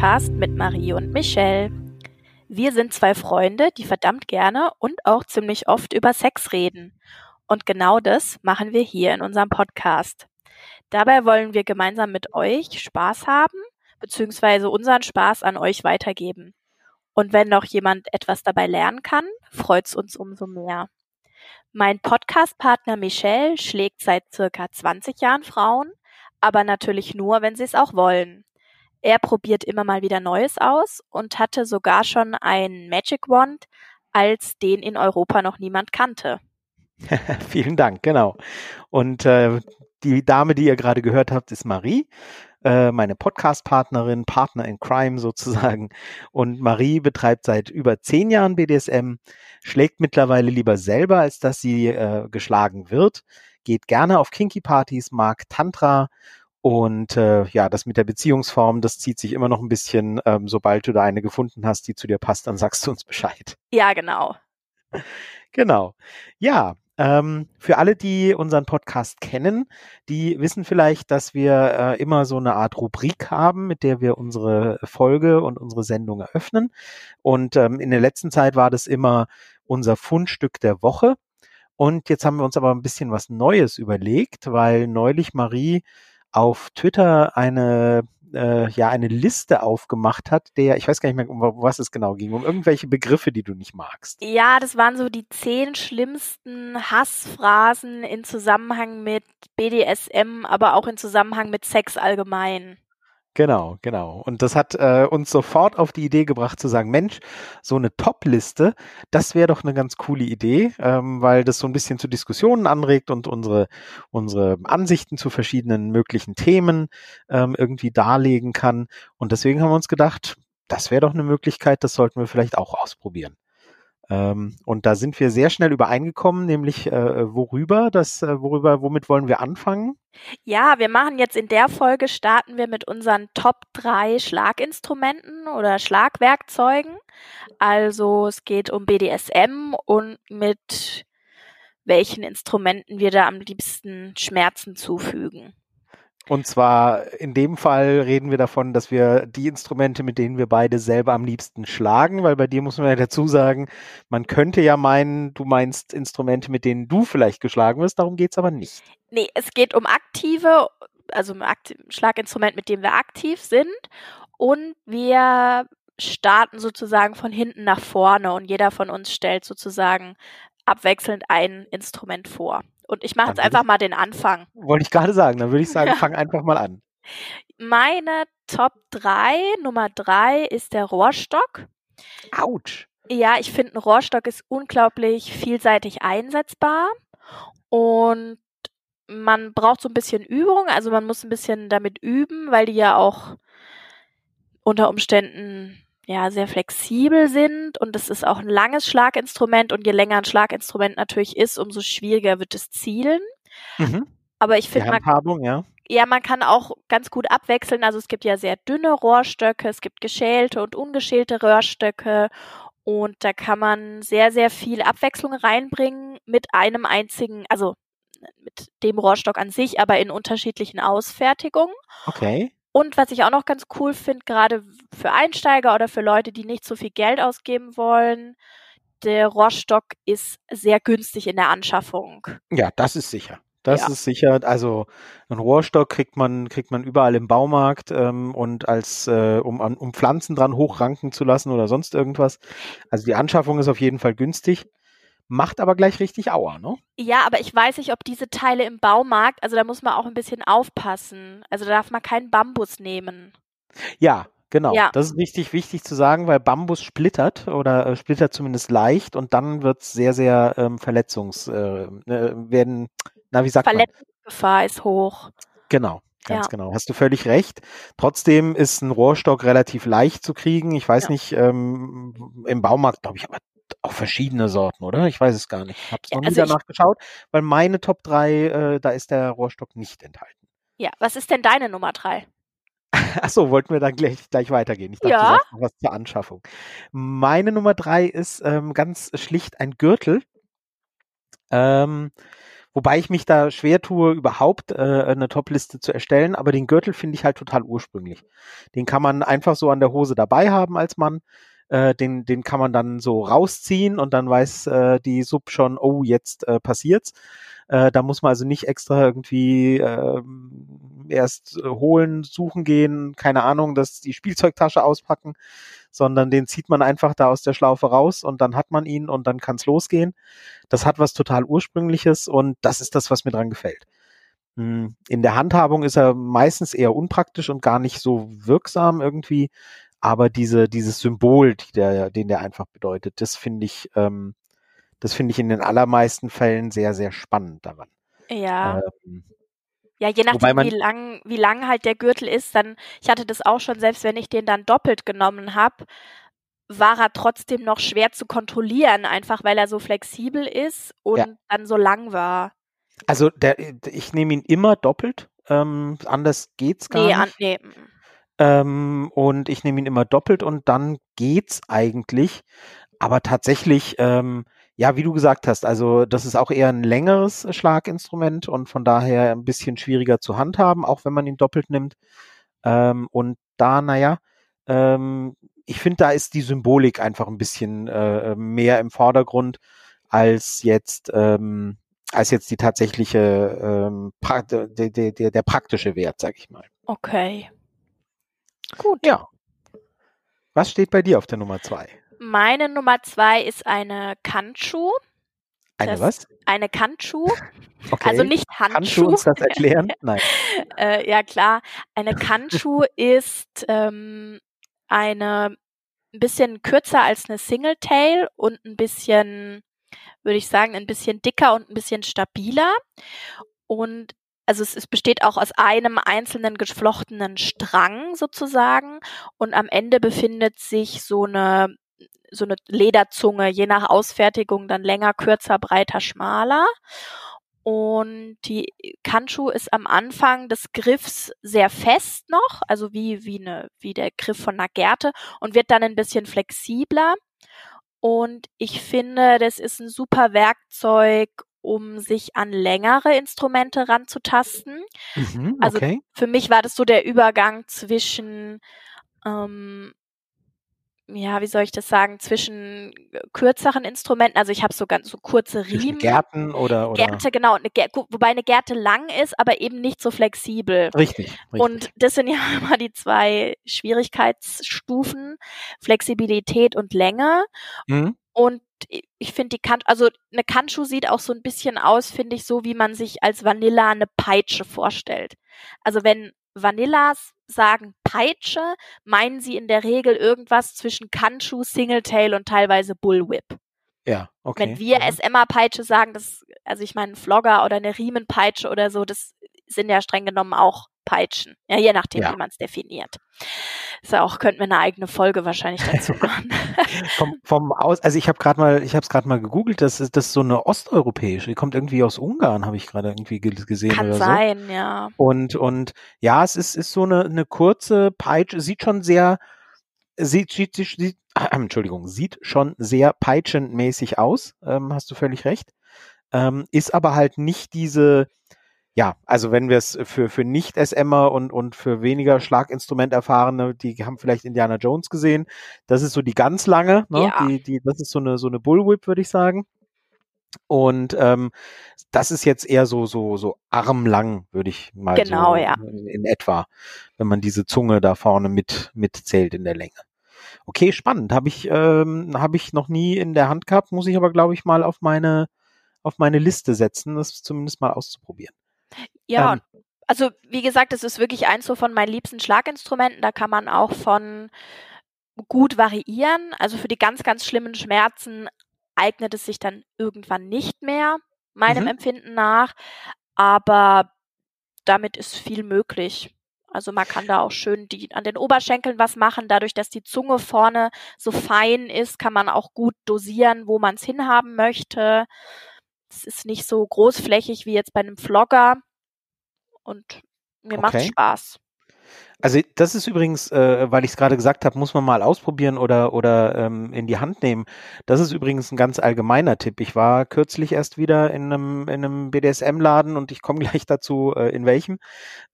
Podcast mit Marie und Michelle. Wir sind zwei Freunde, die verdammt gerne und auch ziemlich oft über Sex reden. Und genau das machen wir hier in unserem Podcast. Dabei wollen wir gemeinsam mit euch Spaß haben, beziehungsweise unseren Spaß an euch weitergeben. Und wenn noch jemand etwas dabei lernen kann, freut's uns umso mehr. Mein Podcastpartner Michelle schlägt seit circa 20 Jahren Frauen, aber natürlich nur, wenn sie es auch wollen. Er probiert immer mal wieder Neues aus und hatte sogar schon einen Magic Wand, als den in Europa noch niemand kannte. Vielen Dank, genau. Und äh, die Dame, die ihr gerade gehört habt, ist Marie, äh, meine Podcast-Partnerin, Partner in Crime sozusagen. Und Marie betreibt seit über zehn Jahren BDSM, schlägt mittlerweile lieber selber, als dass sie äh, geschlagen wird, geht gerne auf Kinky-Partys, mag Tantra und äh, ja, das mit der Beziehungsform, das zieht sich immer noch ein bisschen. Ähm, sobald du da eine gefunden hast, die zu dir passt, dann sagst du uns Bescheid. Ja, genau. Genau. Ja, ähm, für alle, die unseren Podcast kennen, die wissen vielleicht, dass wir äh, immer so eine Art Rubrik haben, mit der wir unsere Folge und unsere Sendung eröffnen. Und ähm, in der letzten Zeit war das immer unser Fundstück der Woche. Und jetzt haben wir uns aber ein bisschen was Neues überlegt, weil neulich Marie auf Twitter eine äh, ja eine Liste aufgemacht hat, der, ich weiß gar nicht mehr, um was es genau ging, um irgendwelche Begriffe, die du nicht magst. Ja, das waren so die zehn schlimmsten Hassphrasen in Zusammenhang mit BDSM, aber auch in Zusammenhang mit Sex allgemein. Genau, genau. Und das hat äh, uns sofort auf die Idee gebracht zu sagen, Mensch, so eine Top-Liste, das wäre doch eine ganz coole Idee, ähm, weil das so ein bisschen zu Diskussionen anregt und unsere, unsere Ansichten zu verschiedenen möglichen Themen ähm, irgendwie darlegen kann. Und deswegen haben wir uns gedacht, das wäre doch eine Möglichkeit, das sollten wir vielleicht auch ausprobieren. Ähm, und da sind wir sehr schnell übereingekommen, nämlich äh, worüber, das, äh, worüber, womit wollen wir anfangen? Ja, wir machen jetzt in der Folge starten wir mit unseren Top 3 Schlaginstrumenten oder Schlagwerkzeugen. Also es geht um BDSM und mit welchen Instrumenten wir da am liebsten Schmerzen zufügen. Und zwar in dem Fall reden wir davon, dass wir die Instrumente, mit denen wir beide selber am liebsten schlagen, weil bei dir muss man ja dazu sagen, man könnte ja meinen, du meinst Instrumente, mit denen du vielleicht geschlagen wirst, darum geht's aber nicht. Nee, es geht um aktive, also um Schlaginstrument, mit dem wir aktiv sind und wir starten sozusagen von hinten nach vorne und jeder von uns stellt sozusagen abwechselnd ein Instrument vor. Und ich mache jetzt einfach mal den Anfang. Wollte ich gerade sagen, dann würde ich sagen, fang einfach mal an. Meine Top 3, Nummer 3 ist der Rohrstock. Autsch. Ja, ich finde, ein Rohrstock ist unglaublich vielseitig einsetzbar und man braucht so ein bisschen Übung, also man muss ein bisschen damit üben, weil die ja auch unter Umständen ja sehr flexibel sind und es ist auch ein langes Schlaginstrument und je länger ein Schlaginstrument natürlich ist, umso schwieriger wird es zielen. Mhm. Aber ich finde man ja. Ja, man kann auch ganz gut abwechseln. Also es gibt ja sehr dünne Rohrstöcke, es gibt geschälte und ungeschälte Rohrstöcke und da kann man sehr, sehr viel Abwechslung reinbringen mit einem einzigen, also mit dem Rohrstock an sich, aber in unterschiedlichen Ausfertigungen. Okay. Und was ich auch noch ganz cool finde, gerade für Einsteiger oder für Leute, die nicht so viel Geld ausgeben wollen, der Rohrstock ist sehr günstig in der Anschaffung. Ja, das ist sicher. Das ja. ist sicher. Also ein Rohrstock kriegt man kriegt man überall im Baumarkt ähm, und als äh, um um Pflanzen dran hochranken zu lassen oder sonst irgendwas. Also die Anschaffung ist auf jeden Fall günstig macht aber gleich richtig Aua, ne? Ja, aber ich weiß nicht, ob diese Teile im Baumarkt, also da muss man auch ein bisschen aufpassen. Also da darf man keinen Bambus nehmen. Ja, genau. Ja. Das ist richtig wichtig zu sagen, weil Bambus splittert oder äh, splittert zumindest leicht und dann wird es sehr, sehr ähm, verletzungs, äh, äh, werden, na, wie sagt man? Verletzungsgefahr ist hoch. Genau. Ganz ja. genau, hast du völlig recht. Trotzdem ist ein Rohrstock relativ leicht zu kriegen. Ich weiß ja. nicht, ähm, im Baumarkt, glaube ich, aber auch verschiedene Sorten, oder? Ich weiß es gar nicht. Ich habe es noch also nie danach geschaut, weil meine Top 3, äh, da ist der Rohrstock nicht enthalten. Ja, was ist denn deine Nummer 3? Achso, wollten wir dann gleich, gleich weitergehen. Ich dachte, ja. du sagst noch was zur Anschaffung. Meine Nummer 3 ist ähm, ganz schlicht ein Gürtel. Ähm, Wobei ich mich da schwer tue, überhaupt äh, eine Top-Liste zu erstellen, aber den Gürtel finde ich halt total ursprünglich. Den kann man einfach so an der Hose dabei haben als Mann. Äh, den, den kann man dann so rausziehen und dann weiß äh, die Sub schon, oh, jetzt äh, passiert's. Äh, da muss man also nicht extra irgendwie äh, erst holen, suchen gehen, keine Ahnung, dass die Spielzeugtasche auspacken, sondern den zieht man einfach da aus der Schlaufe raus und dann hat man ihn und dann kann's losgehen. Das hat was total Ursprüngliches und das ist das, was mir dran gefällt. Hm, in der Handhabung ist er meistens eher unpraktisch und gar nicht so wirksam irgendwie, aber diese, dieses Symbol, die der, den der einfach bedeutet, das finde ich, ähm, das finde ich in den allermeisten Fällen sehr, sehr spannend daran. Ja. Ähm, ja, je nachdem, wie lang, wie lang halt der Gürtel ist, dann, ich hatte das auch schon, selbst wenn ich den dann doppelt genommen habe, war er trotzdem noch schwer zu kontrollieren, einfach weil er so flexibel ist und ja. dann so lang war. Also der, ich nehme ihn immer doppelt, ähm, anders geht's gar nee, nicht. An, nee. Ähm, und ich nehme ihn immer doppelt und dann geht's eigentlich. Aber tatsächlich, ähm, ja, wie du gesagt hast, also das ist auch eher ein längeres Schlaginstrument und von daher ein bisschen schwieriger zu handhaben, auch wenn man ihn doppelt nimmt. Ähm, und da, naja, ähm, ich finde, da ist die Symbolik einfach ein bisschen äh, mehr im Vordergrund als jetzt ähm, als jetzt die tatsächliche ähm, pra der, der, der, praktische Wert, sag ich mal. Okay. Gut. Ja. Was steht bei dir auf der Nummer zwei? Meine Nummer zwei ist eine Kanchu. Eine das, was? Eine Kanchu. Okay. Also nicht Handschuh. Kannst du uns das erklären? Nein. äh, ja, klar. Eine Kanchu ist ähm, eine ein bisschen kürzer als eine Singletail und ein bisschen, würde ich sagen, ein bisschen dicker und ein bisschen stabiler. Und also es, es, besteht auch aus einem einzelnen geflochtenen Strang sozusagen und am Ende befindet sich so eine so eine Lederzunge, je nach Ausfertigung dann länger, kürzer, breiter, schmaler. Und die Kanchu ist am Anfang des Griffs sehr fest noch, also wie, wie, eine, wie der Griff von einer Gerte und wird dann ein bisschen flexibler. Und ich finde, das ist ein super Werkzeug, um sich an längere Instrumente ranzutasten. Mhm, also okay. Also für mich war das so der Übergang zwischen ähm, ja, wie soll ich das sagen, zwischen äh, kürzeren Instrumenten, also ich habe so ganz so kurze Riemen. Gärten oder, oder Gärte, genau, eine Gär wobei eine Gärte lang ist, aber eben nicht so flexibel. Richtig, richtig. Und das sind ja immer die zwei Schwierigkeitsstufen, Flexibilität und Länge. Mhm. Und ich finde die Kant, also eine Kantschuh sieht auch so ein bisschen aus, finde ich, so wie man sich als Vanilla eine Peitsche vorstellt. Also wenn Vanillas sagen Peitsche, meinen sie in der Regel irgendwas zwischen Kanchu, Singletail und teilweise Bullwhip. Ja, okay. Wenn wir mhm. SMA-Peitsche sagen, das, also ich meine, Flogger oder eine Riemenpeitsche oder so, das sind ja streng genommen auch Peitschen. Ja, je nachdem, ja. wie man es definiert. Ist ja auch, könnten wir eine eigene Folge wahrscheinlich dazu machen. vom, vom Aus, also ich habe gerade mal, ich habe es gerade mal gegoogelt, das ist das ist so eine osteuropäische, die kommt irgendwie aus Ungarn, habe ich gerade irgendwie gesehen Kann sein, so. ja. Und und ja, es ist ist so eine eine kurze Peitsche, sieht schon sehr sieht, sieht, sieht äh, Entschuldigung, sieht schon sehr peitschenmäßig aus, ähm, hast du völlig recht. Ähm, ist aber halt nicht diese ja, also wenn wir es für, für Nicht-SMer und, und für weniger Schlaginstrument-Erfahrene, die haben vielleicht Indiana Jones gesehen. Das ist so die ganz lange, ne? Ja. Die, die, das ist so eine, so eine Bullwhip, würde ich sagen. Und ähm, das ist jetzt eher so, so, so armlang, würde ich mal genau, so ja. in, in etwa, wenn man diese Zunge da vorne mit, mitzählt in der Länge. Okay, spannend. Habe ich, ähm, hab ich noch nie in der Hand gehabt, muss ich aber, glaube ich, mal auf meine, auf meine Liste setzen, das zumindest mal auszuprobieren. Ja, ähm, also wie gesagt, es ist wirklich eins so von meinen liebsten Schlaginstrumenten. Da kann man auch von gut variieren. Also für die ganz, ganz schlimmen Schmerzen eignet es sich dann irgendwann nicht mehr, meinem mhm. Empfinden nach. Aber damit ist viel möglich. Also man kann da auch schön die, an den Oberschenkeln was machen. Dadurch, dass die Zunge vorne so fein ist, kann man auch gut dosieren, wo man es hinhaben möchte. Es ist nicht so großflächig wie jetzt bei einem Vlogger und mir okay. macht Spaß. Also das ist übrigens, äh, weil ich es gerade gesagt habe, muss man mal ausprobieren oder oder ähm, in die Hand nehmen. Das ist übrigens ein ganz allgemeiner Tipp. Ich war kürzlich erst wieder in einem in einem BDSM-Laden und ich komme gleich dazu, äh, in welchem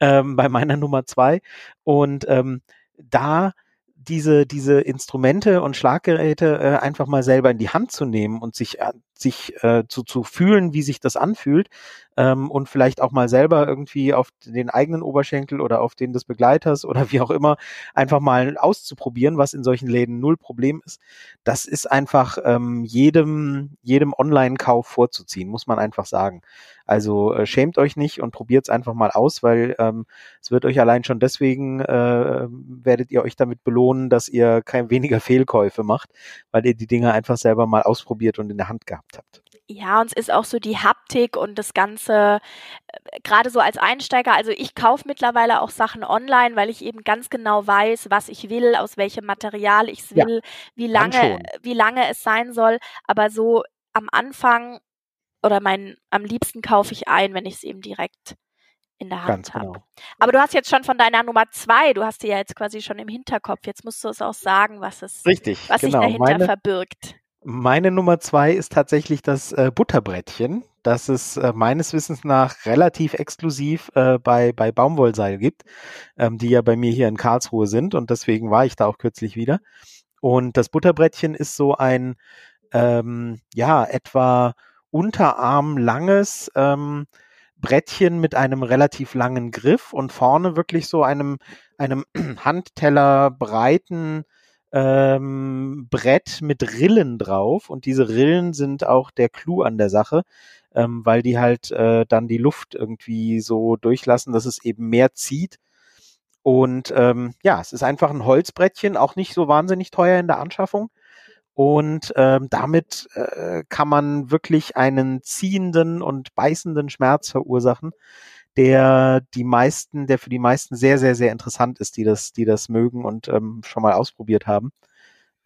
ähm, bei meiner Nummer zwei und ähm, da diese, diese Instrumente und Schlaggeräte äh, einfach mal selber in die Hand zu nehmen und sich, äh, sich äh, zu, zu fühlen, wie sich das anfühlt ähm, und vielleicht auch mal selber irgendwie auf den eigenen Oberschenkel oder auf den des Begleiters oder wie auch immer einfach mal auszuprobieren, was in solchen Läden null Problem ist. Das ist einfach ähm, jedem, jedem Online-Kauf vorzuziehen, muss man einfach sagen. Also äh, schämt euch nicht und probiert es einfach mal aus, weil ähm, es wird euch allein schon deswegen, äh, werdet ihr euch damit belohnen, dass ihr kein weniger Fehlkäufe macht, weil ihr die Dinge einfach selber mal ausprobiert und in der Hand gehabt habt. Ja, und es ist auch so die Haptik und das Ganze, äh, gerade so als Einsteiger, also ich kaufe mittlerweile auch Sachen online, weil ich eben ganz genau weiß, was ich will, aus welchem Material ich es will, ja, wie lange, wie lange es sein soll. Aber so am Anfang oder mein, am liebsten kaufe ich ein, wenn ich es eben direkt in der Hand habe. Genau. Aber du hast jetzt schon von deiner Nummer zwei, du hast die ja jetzt quasi schon im Hinterkopf. Jetzt musst du es auch sagen, was es, Richtig, was genau. sich dahinter meine, verbirgt. Meine Nummer zwei ist tatsächlich das äh, Butterbrettchen, das es äh, meines Wissens nach relativ exklusiv äh, bei, bei Baumwollseil gibt, ähm, die ja bei mir hier in Karlsruhe sind und deswegen war ich da auch kürzlich wieder. Und das Butterbrettchen ist so ein, ähm, ja, etwa unterarmlanges ähm, Brettchen mit einem relativ langen Griff und vorne wirklich so einem, einem Handteller breiten ähm, Brett mit Rillen drauf. Und diese Rillen sind auch der Clou an der Sache, ähm, weil die halt äh, dann die Luft irgendwie so durchlassen, dass es eben mehr zieht. Und ähm, ja, es ist einfach ein Holzbrettchen, auch nicht so wahnsinnig teuer in der Anschaffung. Und ähm, damit äh, kann man wirklich einen ziehenden und beißenden Schmerz verursachen, der die meisten, der für die meisten sehr, sehr, sehr interessant ist, die das, die das mögen und ähm, schon mal ausprobiert haben.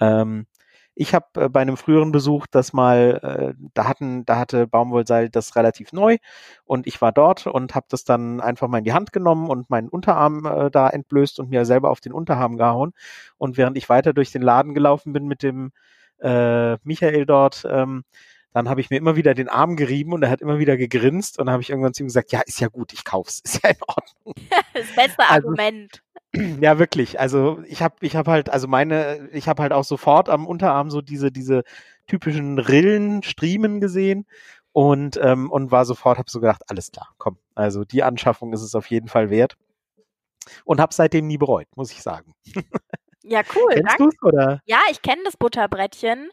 Ähm, ich habe äh, bei einem früheren Besuch das mal, äh, da hatten, da hatte Baumwollseil das relativ neu und ich war dort und habe das dann einfach mal in die Hand genommen und meinen Unterarm äh, da entblößt und mir selber auf den Unterarm gehauen. Und während ich weiter durch den Laden gelaufen bin mit dem äh, Michael dort, ähm, dann habe ich mir immer wieder den Arm gerieben und er hat immer wieder gegrinst und dann habe ich irgendwann zu ihm gesagt, ja, ist ja gut, ich kauf's, ist ja in Ordnung. das beste also, Argument. Ja, wirklich. Also ich habe ich habe halt also meine ich habe halt auch sofort am Unterarm so diese diese typischen Rillen, Striemen gesehen und ähm, und war sofort habe so gedacht, alles klar, komm. Also die Anschaffung ist es auf jeden Fall wert und habe seitdem nie bereut, muss ich sagen. Ja, cool. Kennst du es oder? Ja, ich kenne das Butterbrettchen.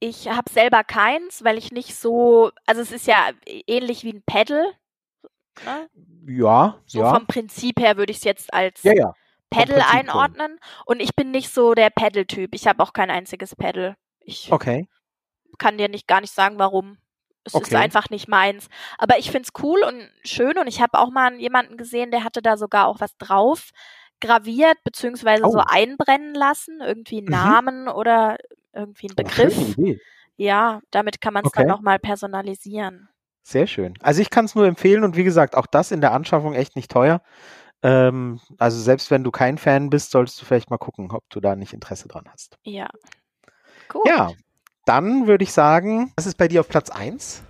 Ich habe selber keins, weil ich nicht so, also es ist ja ähnlich wie ein Pedal. Ne? Ja, so ja. vom Prinzip her würde ich es jetzt als ja, ja. Pedal einordnen. Und ich bin nicht so der Pedal-Typ. Ich habe auch kein einziges Pedal. Ich okay. kann dir nicht gar nicht sagen, warum. Es okay. ist einfach nicht meins. Aber ich finde es cool und schön und ich habe auch mal jemanden gesehen, der hatte da sogar auch was drauf graviert beziehungsweise oh. so einbrennen lassen, irgendwie mhm. Namen oder irgendwie einen oh, Begriff. Oh, ja, damit kann man es okay. dann nochmal personalisieren. Sehr schön. Also ich kann es nur empfehlen und wie gesagt, auch das in der Anschaffung echt nicht teuer. Ähm, also selbst wenn du kein Fan bist, solltest du vielleicht mal gucken, ob du da nicht Interesse dran hast. Ja. Cool. Ja, dann würde ich sagen, was ist bei dir auf Platz 1?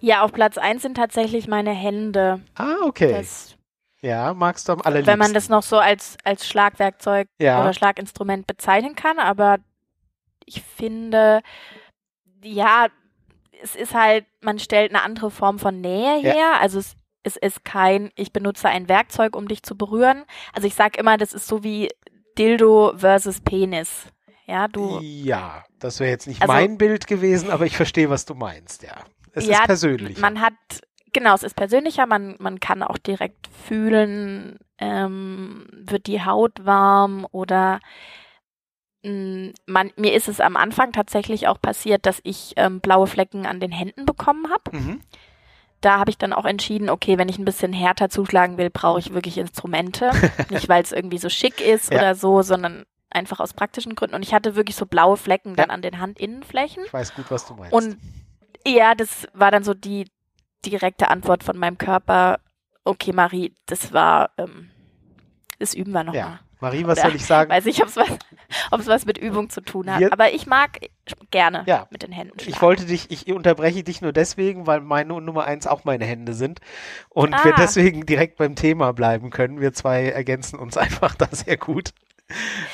Ja, auf Platz 1 sind tatsächlich meine Hände. Ah, okay. Das ja, magst du am allerliebsten. Wenn man das noch so als, als Schlagwerkzeug ja. oder Schlaginstrument bezeichnen kann, aber ich finde, ja, es ist halt, man stellt eine andere Form von Nähe her. Ja. Also es, es ist kein, ich benutze ein Werkzeug, um dich zu berühren. Also ich sag immer, das ist so wie Dildo versus Penis. Ja, du. Ja, das wäre jetzt nicht also, mein Bild gewesen, aber ich verstehe, was du meinst, ja. Es ja, ist persönlich. Man hat Genau, es ist persönlicher, man, man kann auch direkt fühlen, ähm, wird die Haut warm oder man, mir ist es am Anfang tatsächlich auch passiert, dass ich ähm, blaue Flecken an den Händen bekommen habe. Mhm. Da habe ich dann auch entschieden, okay, wenn ich ein bisschen härter zuschlagen will, brauche ich wirklich Instrumente. Nicht, weil es irgendwie so schick ist ja. oder so, sondern einfach aus praktischen Gründen. Und ich hatte wirklich so blaue Flecken dann an den Handinnenflächen. Ich weiß gut, was du meinst. Und ja, das war dann so die, direkte Antwort von meinem Körper, okay, Marie, das war, ähm, Das üben wir nochmal. Ja. Marie, was soll ich sagen? Weiß nicht, ob es was, ob's was mit Übung zu tun hat. Wir- Aber ich mag gerne Ja. mit den Händen schlagen. Ich wollte dich, ich unterbreche dich nur deswegen, weil meine Nummer eins auch meine Hände sind und Ah. wir deswegen direkt beim Thema bleiben können. Wir zwei ergänzen uns einfach da sehr gut.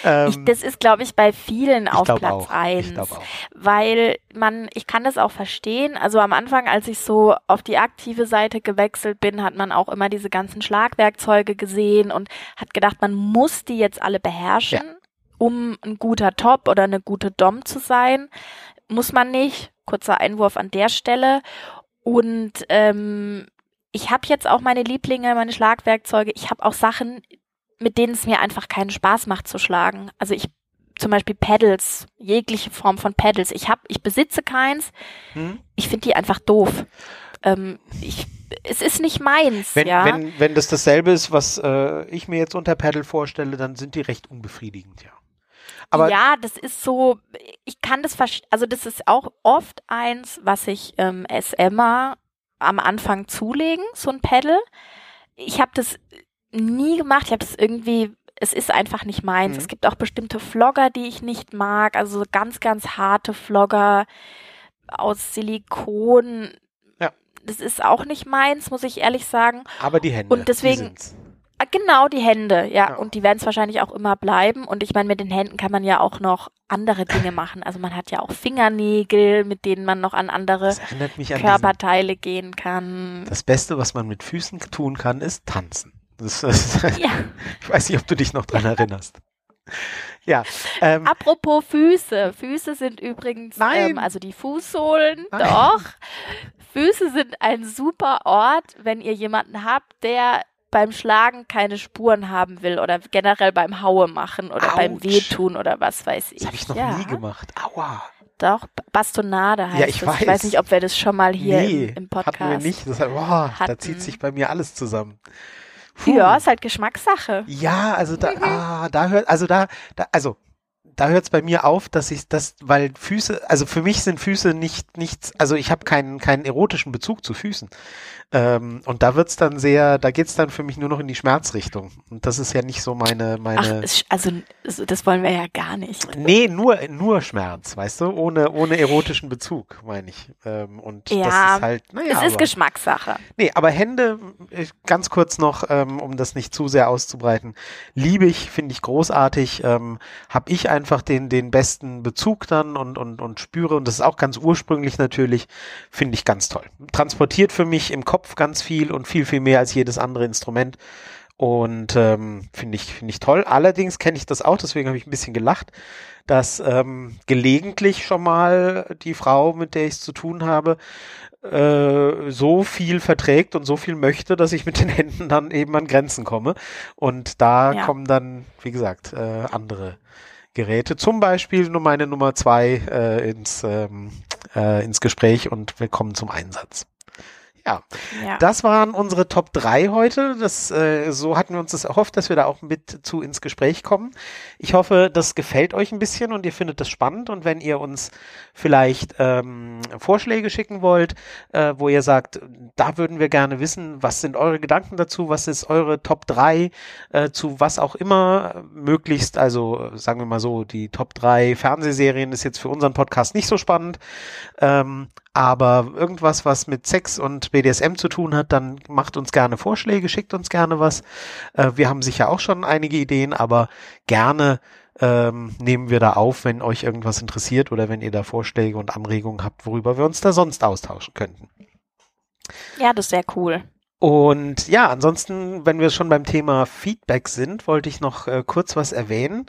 Ähm, ich, das ist, glaube ich, bei vielen auf Platz auch. eins. Ich glaube auch. weil man, ich kann das auch verstehen. Also am Anfang, als ich so auf die aktive Seite gewechselt bin, hat man auch immer diese ganzen Schlagwerkzeuge gesehen und hat gedacht, man muss die jetzt alle beherrschen, um ein guter Top oder eine gute Dom zu sein. Muss man nicht. Kurzer Einwurf an der Stelle. Und ähm, ich habe jetzt auch meine Lieblinge, meine Schlagwerkzeuge. Ich habe auch Sachen, mit denen es mir einfach keinen Spaß macht zu schlagen. Also ich zum Beispiel Pedals, jegliche Form von Pedals. Ich habe, ich besitze keins. Hm? Ich finde die einfach doof. Ähm, ich, es ist nicht meins, Wenn, ja. wenn, wenn das dasselbe ist, was äh, ich mir jetzt unter Paddle vorstelle, dann sind die recht unbefriedigend, ja. Aber ja, das ist so, ich kann das verstehen, also das ist auch oft eins, was sich ähm, SMer am Anfang zulegen, so ein Pedal. Ich habe das nie gemacht, ich habe das irgendwie, es ist einfach nicht meins. Mhm. Es gibt auch bestimmte Vlogger, die ich nicht mag, also so ganz, ganz harte Vlogger aus Silikon. Ja. Das ist auch nicht meins, muss ich ehrlich sagen. aber die Hände. Und deswegen- die. Ah, Genau, die Hände, ja. Ja. Und die werden es wahrscheinlich auch immer bleiben. Und ich meine, mit den Händen kann man ja auch noch andere Dinge machen. Also man hat ja auch Fingernägel, mit denen man noch an andere mich an diesen, Körperteile gehen kann. das Beste, was man mit Füßen tun kann, ist tanzen. Das, das, Ja, ich weiß nicht, ob du dich noch dran erinnerst. Ja, ähm, apropos Füße. Füße sind übrigens, Nein. ähm, also die Fußsohlen, Nein. doch. Füße sind ein super Ort, wenn ihr jemanden habt, der beim Schlagen keine Spuren haben will oder generell beim Haue machen oder beim Autsch. Wehtun oder was weiß ich. das habe ich noch ja. nie gemacht. Aua. Doch, Bastonade heißt Ja, ich es. weiß. Ich weiß nicht, ob wir das schon mal hier nee, im, im Podcast hatten wir nicht. Das, boah, da hatten. zieht sich bei mir alles zusammen. Puh. Ja, ist halt Geschmackssache. Ja, also da, Mhm. ah, da hört, also da, da also da hört es bei mir auf, dass ich das, weil Füße, also für mich sind Füße nicht nichts, also ich habe keinen keinen erotischen Bezug zu Füßen. Ähm, und da wird's dann sehr, da geht's dann für mich nur noch in die Schmerzrichtung. Und das ist ja nicht so meine, Ach, meine. es- also so- das wollen wir ja gar nicht. Nee, nur, nur Schmerz, weißt du, ohne, ohne erotischen Bezug, meine ich. Ähm, und das Ja, ist halt, naja, es ist aber- Geschmackssache. Nee, aber Hände, äh, ganz kurz noch, ähm, um das nicht zu sehr auszubreiten, liebe ich, finde ich großartig, ähm, habe ich einfach den, den besten Bezug dann und, und, und spüre, und das ist auch ganz ursprünglich natürlich, finde ich ganz toll. Transportiert für mich im Kopf ganz viel und viel, viel mehr als jedes andere Instrument. Und ähm, finde ich, finde ich toll. Allerdings kenne ich das auch, deswegen habe ich ein bisschen gelacht, dass ähm, gelegentlich schon mal die Frau, mit der ich es zu tun habe, äh, so viel verträgt und so viel möchte, dass ich mit den Händen dann eben an Grenzen komme. Und da Ja. kommen dann, wie gesagt, äh, andere Geräte, zum Beispiel nur meine Nummer zwei äh, ins, ähm, äh, ins Gespräch und wir kommen zum Einsatz. Ja, Ja. das waren unsere Top 3 heute. Das, äh, so hatten wir uns das erhofft, dass wir da auch mit zu ins Gespräch kommen. Ich hoffe, das gefällt euch ein bisschen und ihr findet das spannend. Und wenn ihr uns vielleicht ähm, Vorschläge schicken wollt, äh, wo ihr sagt, da würden wir gerne wissen, was sind eure Gedanken dazu, was ist eure Top 3 äh, zu was auch immer, möglichst, also äh, sagen wir mal so, die Top 3 Fernsehserien ist jetzt für unseren Podcast nicht so spannend. Ähm, aber irgendwas, was mit Sex und BDSM zu tun hat, dann macht uns gerne Vorschläge, schickt uns gerne was. Äh, wir haben sicher auch schon einige Ideen, aber gerne ähm, nehmen wir da auf, wenn euch irgendwas interessiert oder wenn ihr da Vorschläge und Anregungen habt, worüber wir uns da sonst austauschen könnten. ja, das ist sehr cool. Und ja, ansonsten, wenn wir schon beim Thema Feedback sind, wollte ich noch äh, kurz was erwähnen.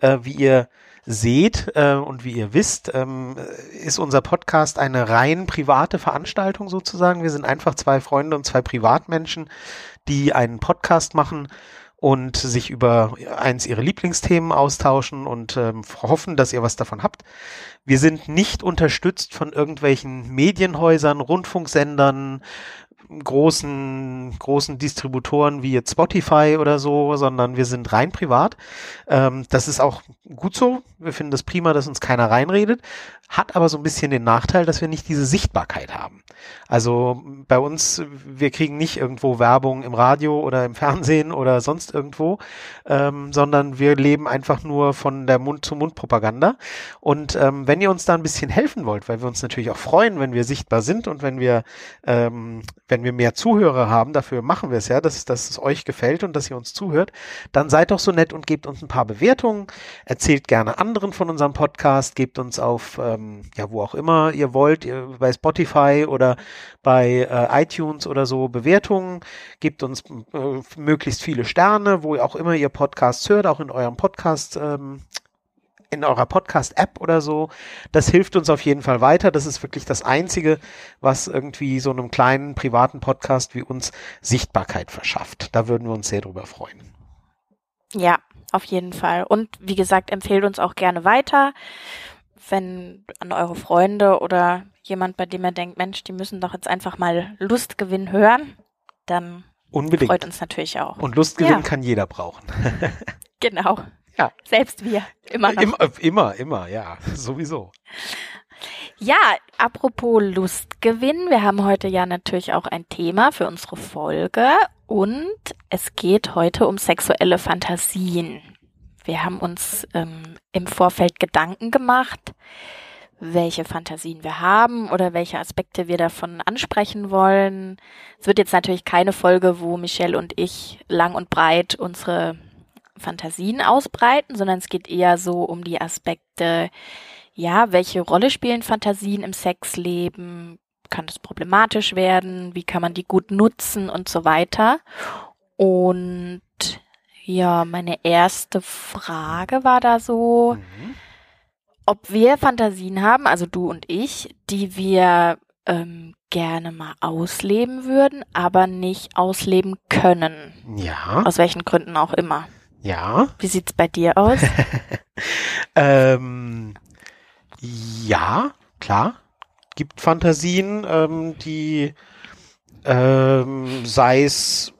Äh, wie ihr seht äh, und wie ihr wisst, ähm, ist unser Podcast eine rein private Veranstaltung sozusagen. Wir sind einfach zwei Freunde und zwei Privatmenschen, die einen Podcast machen und sich über eins ihrer Lieblingsthemen austauschen und ähm, hoffen, dass ihr was davon habt. Wir sind nicht unterstützt von irgendwelchen Medienhäusern, Rundfunksendern, großen, großen Distributoren wie jetzt Spotify oder so, sondern wir sind rein privat. Ähm, das ist auch gut so. Wir finden das prima, dass uns keiner reinredet. Hat aber so ein bisschen den Nachteil, dass wir nicht diese Sichtbarkeit haben. Also bei uns, wir kriegen nicht irgendwo Werbung im Radio oder im Fernsehen oder sonst irgendwo, ähm, sondern wir leben einfach nur von der Mund-zu-Mund-Propaganda. Und ähm, wenn ihr uns da ein bisschen helfen wollt, weil wir uns natürlich auch freuen, wenn wir sichtbar sind und wenn wir, ähm, wenn wir mehr Zuhörer haben, dafür machen wir es ja, dass, dass es euch gefällt und dass ihr uns zuhört, dann seid doch so nett und gebt uns ein paar Bewertungen, erzählt gerne anderen von unserem Podcast, gebt uns auf, ähm, ja, wo auch immer ihr wollt, ihr, bei Spotify oder bei äh, iTunes oder so Bewertungen, gebt uns äh, möglichst viele Sterne, wo auch immer ihr Podcasts hört, auch in eurem Podcast, ähm, in eurer Podcast-App oder so. Das hilft uns auf jeden Fall weiter. Das ist wirklich das Einzige, was irgendwie so einem kleinen privaten Podcast wie uns Sichtbarkeit verschafft. Da würden wir uns sehr drüber freuen. Ja, auf jeden Fall. Und wie gesagt, empfehlt uns auch gerne weiter, wenn an eure Freunde oder jemand, bei dem ihr denkt, Mensch, die müssen doch jetzt einfach mal Lustgewinn hören, dann Unbedingt. freut uns natürlich auch. Und Lustgewinn Ja. kann jeder brauchen. Genau. Ja. Selbst wir. Immer noch. Immer, immer, immer, ja, sowieso. Ja, apropos Lustgewinn. Wir haben heute ja natürlich auch ein Thema für unsere Folge und es geht heute um sexuelle Fantasien. Wir haben uns ähm, im Vorfeld Gedanken gemacht, welche Fantasien wir haben oder welche Aspekte wir davon ansprechen wollen. Es wird jetzt natürlich keine Folge, wo Michelle und ich lang und breit unsere Fantasien ausbreiten, sondern es geht eher so um die Aspekte, ja, welche Rolle spielen Fantasien im Sexleben? Kann das problematisch werden? Wie kann man die gut nutzen und so weiter? Und ja, meine erste Frage war da so, Mhm. ob wir Fantasien haben, also du und ich, die wir ähm, gerne mal ausleben würden, aber nicht ausleben können. Ja, Aus welchen Gründen auch immer. ja. Wie sieht's bei dir aus? Ähm, ja, klar. Gibt Fantasien, ähm, die ähm, sei es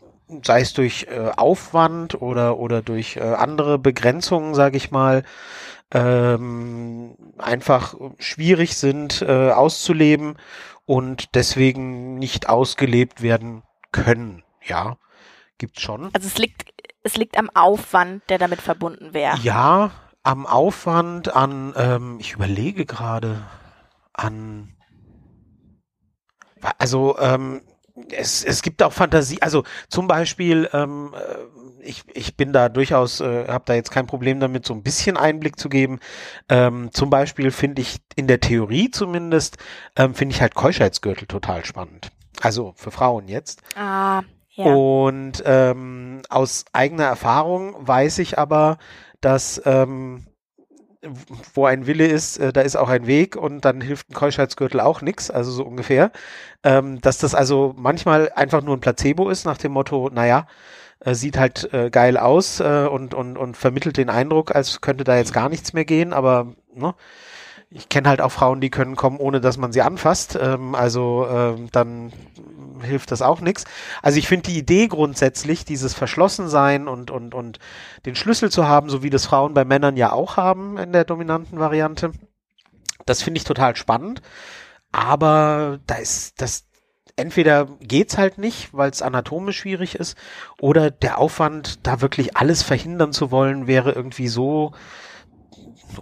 sei es durch äh, Aufwand oder oder durch äh, andere Begrenzungen, sage ich mal, ähm, einfach schwierig sind äh, auszuleben und deswegen nicht ausgelebt werden können. Ja, gibt's schon. Also es liegt, es liegt am Aufwand, der damit verbunden wäre. Ja, am Aufwand, an, ähm, ich überlege gerade, an, also, ähm, es, es gibt auch Fantasie, also zum Beispiel, ähm, äh, ich, ich bin da durchaus, äh, habe da jetzt kein Problem damit, so ein bisschen Einblick zu geben. Ähm, zum Beispiel finde ich in der Theorie zumindest, ähm, finde ich halt Keuschheitsgürtel total spannend. Also für Frauen jetzt. Ah, ja. Und ähm, aus eigener Erfahrung weiß ich aber, dass ähm, wo ein Wille ist, äh, da ist auch ein Weg und dann hilft ein Keuschheitsgürtel auch nix, also so ungefähr. Ähm, dass das also manchmal einfach nur ein Placebo ist, nach dem Motto, naja, äh, sieht halt äh, geil aus äh, und, und, und vermittelt den Eindruck, als könnte da jetzt gar nichts mehr gehen, aber ne, ich kenne halt auch Frauen, die können kommen, ohne dass man sie anfasst. Ähm, also ähm, dann hilft das auch nichts. Also ich finde die Idee grundsätzlich, dieses Verschlossensein und, und, und den Schlüssel zu haben, so wie das Frauen bei Männern ja auch haben in der dominanten Variante, das finde ich total spannend. Aber da ist das, entweder geht's halt nicht, weil es anatomisch schwierig ist, oder der Aufwand, da wirklich alles verhindern zu wollen, wäre irgendwie so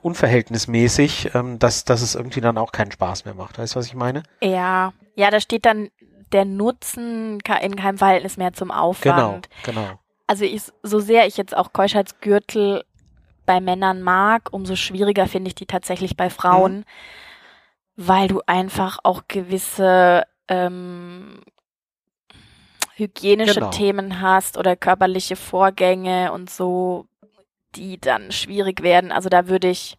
unverhältnismäßig, ähm, dass, dass es irgendwie dann auch keinen Spaß mehr macht. Weißt du, was ich meine? ja. Ja, da steht dann der Nutzen in keinem Verhältnis mehr zum Genau, Aufwand. genau. Also ich, so sehr ich jetzt auch Keuschheitsgürtel bei Männern mag, umso schwieriger finde ich die tatsächlich bei Frauen, Mhm. weil du einfach auch gewisse ähm, hygienische Genau. Themen hast oder körperliche Vorgänge und so, die dann schwierig werden. Also da würde ich,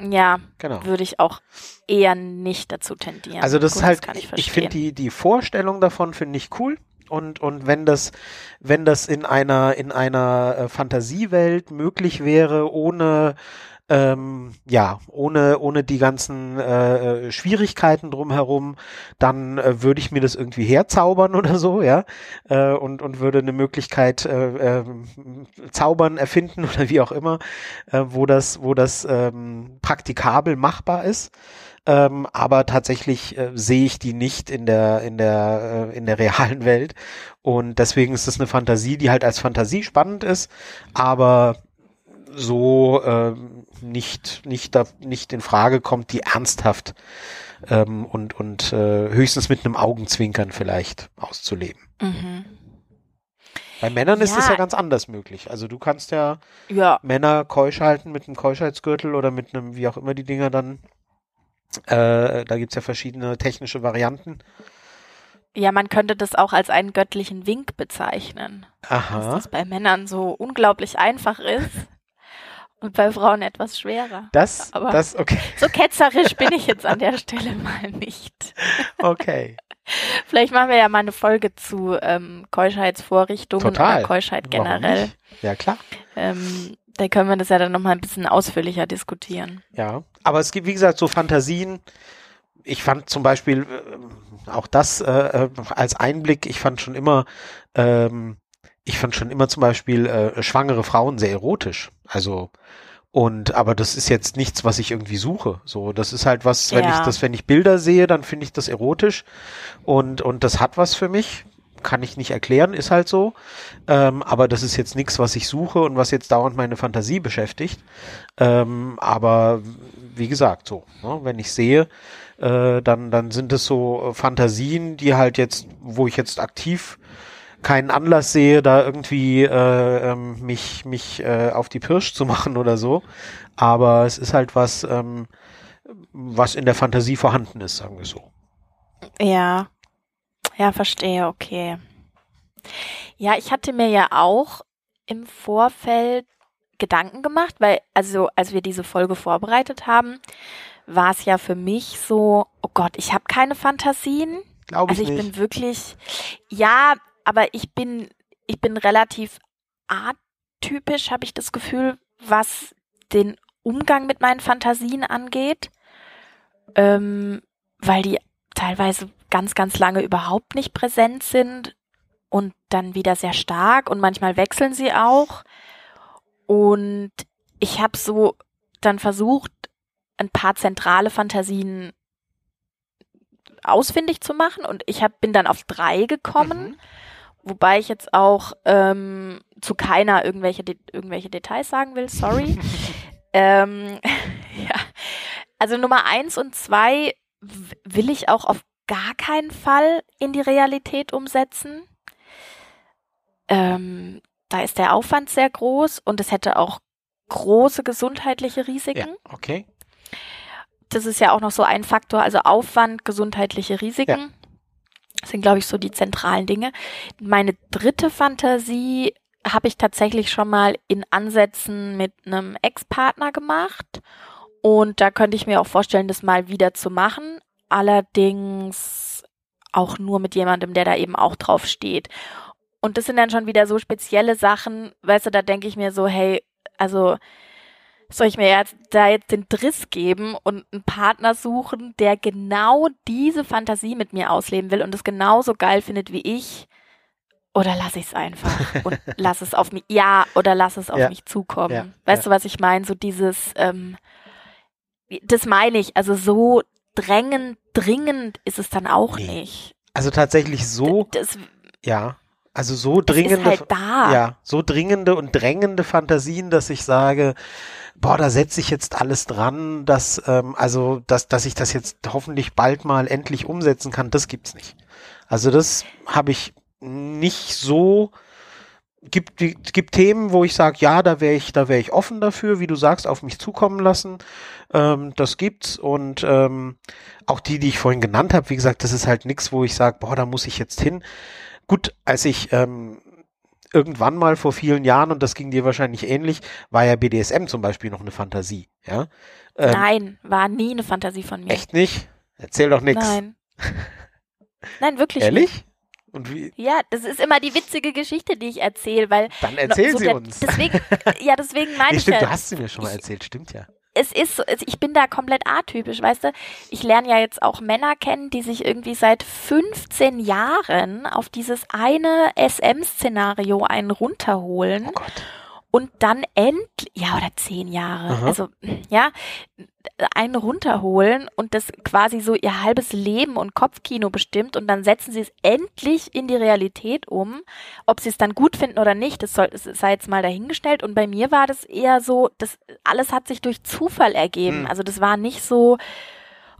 ja, Genau. würde ich auch eher nicht dazu tendieren. Also das Gut, ist halt, kann ich ich, finde die, die Vorstellung davon finde ich cool. Und, und wenn das, wenn das in einer, in einer äh, Fantasiewelt möglich wäre, ohne ähm, ja, ohne, ohne die ganzen äh, Schwierigkeiten drumherum, dann äh, würde ich mir das irgendwie herzaubern oder so, ja, äh, und, und würde eine Möglichkeit äh, äh, zaubern, erfinden oder wie auch immer, äh, wo das, wo das ähm, praktikabel machbar ist. Ähm, aber tatsächlich äh, sehe ich die nicht in der in der äh, in der realen Welt. Und deswegen ist es eine Fantasie, die halt als Fantasie spannend ist, aber so äh, nicht, nicht, da, nicht in Frage kommt, die ernsthaft ähm, und, und äh, höchstens mit einem Augenzwinkern vielleicht auszuleben. Mhm. Bei Männern ja. ist das ja ganz anders möglich. Also du kannst ja, ja. Männer keusch halten mit einem Keuschheitsgürtel oder mit einem, wie auch immer die Dinger dann, äh, da gibt's ja verschiedene technische Varianten. Ja, man könnte das auch als einen göttlichen Wink bezeichnen. Aha. Dass das bei Männern so unglaublich einfach ist. Und bei Frauen etwas schwerer. Das, Aber das, okay. So ketzerisch bin ich jetzt an der Stelle mal nicht. Okay. Vielleicht machen wir ja mal eine Folge zu ähm, Keuschheitsvorrichtungen Total. oder Keuschheit generell. Ja, klar. Ähm, da können wir das ja dann nochmal ein bisschen ausführlicher diskutieren. Ja, aber es gibt, wie gesagt, so Fantasien. Ich fand zum Beispiel äh, auch das äh, äh als Einblick, ich fand schon immer, ähm, ich fand schon immer zum Beispiel äh, schwangere Frauen sehr erotisch. Also und aber das ist jetzt nichts, was ich irgendwie suche. So, das ist halt was, wenn ja. ich das, wenn ich Bilder sehe, dann finde ich das erotisch und und das hat was für mich. Kann ich nicht erklären, ist halt so. Ähm, aber das ist jetzt nichts, was ich suche und was jetzt dauernd meine Fantasie beschäftigt. Ähm, aber wie gesagt, so, ne, wenn ich sehe, äh, dann dann sind es so Fantasien, die halt jetzt, wo ich jetzt aktiv keinen Anlass sehe, da irgendwie äh, ähm, mich, mich äh, auf die Pirsch zu machen oder so. Aber es ist halt was, ähm, was in der Fantasie vorhanden ist, sagen wir so. Ja, ja, verstehe, okay. Ja, ich hatte mir ja auch im Vorfeld Gedanken gemacht, weil, also als wir diese Folge vorbereitet haben, war es ja für mich so, oh Gott, ich habe keine Fantasien. Glaube ich also ich nicht. bin wirklich, ja, aber ich bin, ich bin relativ atypisch, habe ich das Gefühl, was den Umgang mit meinen Fantasien angeht, ähm, weil die teilweise ganz, ganz lange überhaupt nicht präsent sind und dann wieder sehr stark und manchmal wechseln sie auch. Und ich habe so dann versucht, ein paar zentrale Fantasien ausfindig zu machen und ich hab, bin dann auf drei gekommen. Mhm. Wobei ich jetzt auch ähm, zu keiner irgendwelche, De irgendwelche Details sagen will, sorry. ähm, ja. Also Nummer eins und zwei will ich auch auf gar keinen Fall in die Realität umsetzen. Ähm, da ist der Aufwand sehr groß und es hätte auch große gesundheitliche Risiken. Ja, okay. Das ist ja auch noch so ein Faktor, also Aufwand, gesundheitliche Risiken. Ja. Das sind, glaube ich, so die zentralen Dinge. Meine dritte Fantasie habe ich tatsächlich schon mal in Ansätzen mit einem Ex-Partner gemacht. Und da könnte ich mir auch vorstellen, das mal wieder zu machen. Allerdings auch nur mit jemandem, der da eben auch drauf steht. Und das sind dann schon wieder so spezielle Sachen, weißt du, da denke ich mir so, hey, also soll ich mir jetzt da jetzt den Driss geben und einen Partner suchen, der genau diese Fantasie mit mir ausleben will und es genauso geil findet wie ich? Oder lass ich es einfach und lass es auf mich, ja, oder lass es auf ja. mich zukommen. Ja. Weißt ja. du, was ich meine? So dieses, ähm, das meine ich, also so drängend, dringend ist es dann auch nee. nicht. Also tatsächlich so, das, ja, also so dringende, halt ja, so dringende und drängende Fantasien, dass ich sage, boah, da setze ich jetzt alles dran, dass, ähm, also, dass, dass ich das jetzt hoffentlich bald mal endlich umsetzen kann, das gibt's nicht. Also das habe ich nicht so, gibt, gibt Themen, wo ich sage, ja, da wäre ich, da wäre ich offen dafür, wie du sagst, auf mich zukommen lassen. Ähm, das gibt's und ähm, auch die, die ich vorhin genannt habe, wie gesagt, das ist halt nichts, wo ich sage, boah, da muss ich jetzt hin. Gut, als ich ähm, irgendwann mal vor vielen Jahren, und das ging dir wahrscheinlich ähnlich, war ja BDSM zum Beispiel noch eine Fantasie, ja? Ähm, Nein, war nie eine Fantasie von mir. Echt nicht? Erzähl doch nichts. Nein. Nein, wirklich Ehrlich? nicht. Und wie? Ja, das ist immer die witzige Geschichte, die ich erzähle, weil. Dann erzähl so sie der, uns. Deswegen, ja, deswegen meine Nee, ich stimmt, ja. du hast sie mir schon mal erzählt, stimmt ja. Es ist, ich bin da komplett atypisch, weißt du? Ich lerne ja jetzt auch Männer kennen, die sich irgendwie seit 15 Jahren auf dieses eine SM-Szenario einen runterholen Oh Gott. Und dann endlich, ja, oder zehn Jahre, Aha. also, ja, einen runterholen und das quasi so ihr halbes Leben und Kopfkino bestimmt und dann setzen sie es endlich in die Realität um. Ob sie es dann gut finden oder nicht, das, soll, das sei jetzt mal dahingestellt. Und bei mir war das eher so, das alles hat sich durch Zufall ergeben. Hm. Also das war nicht so,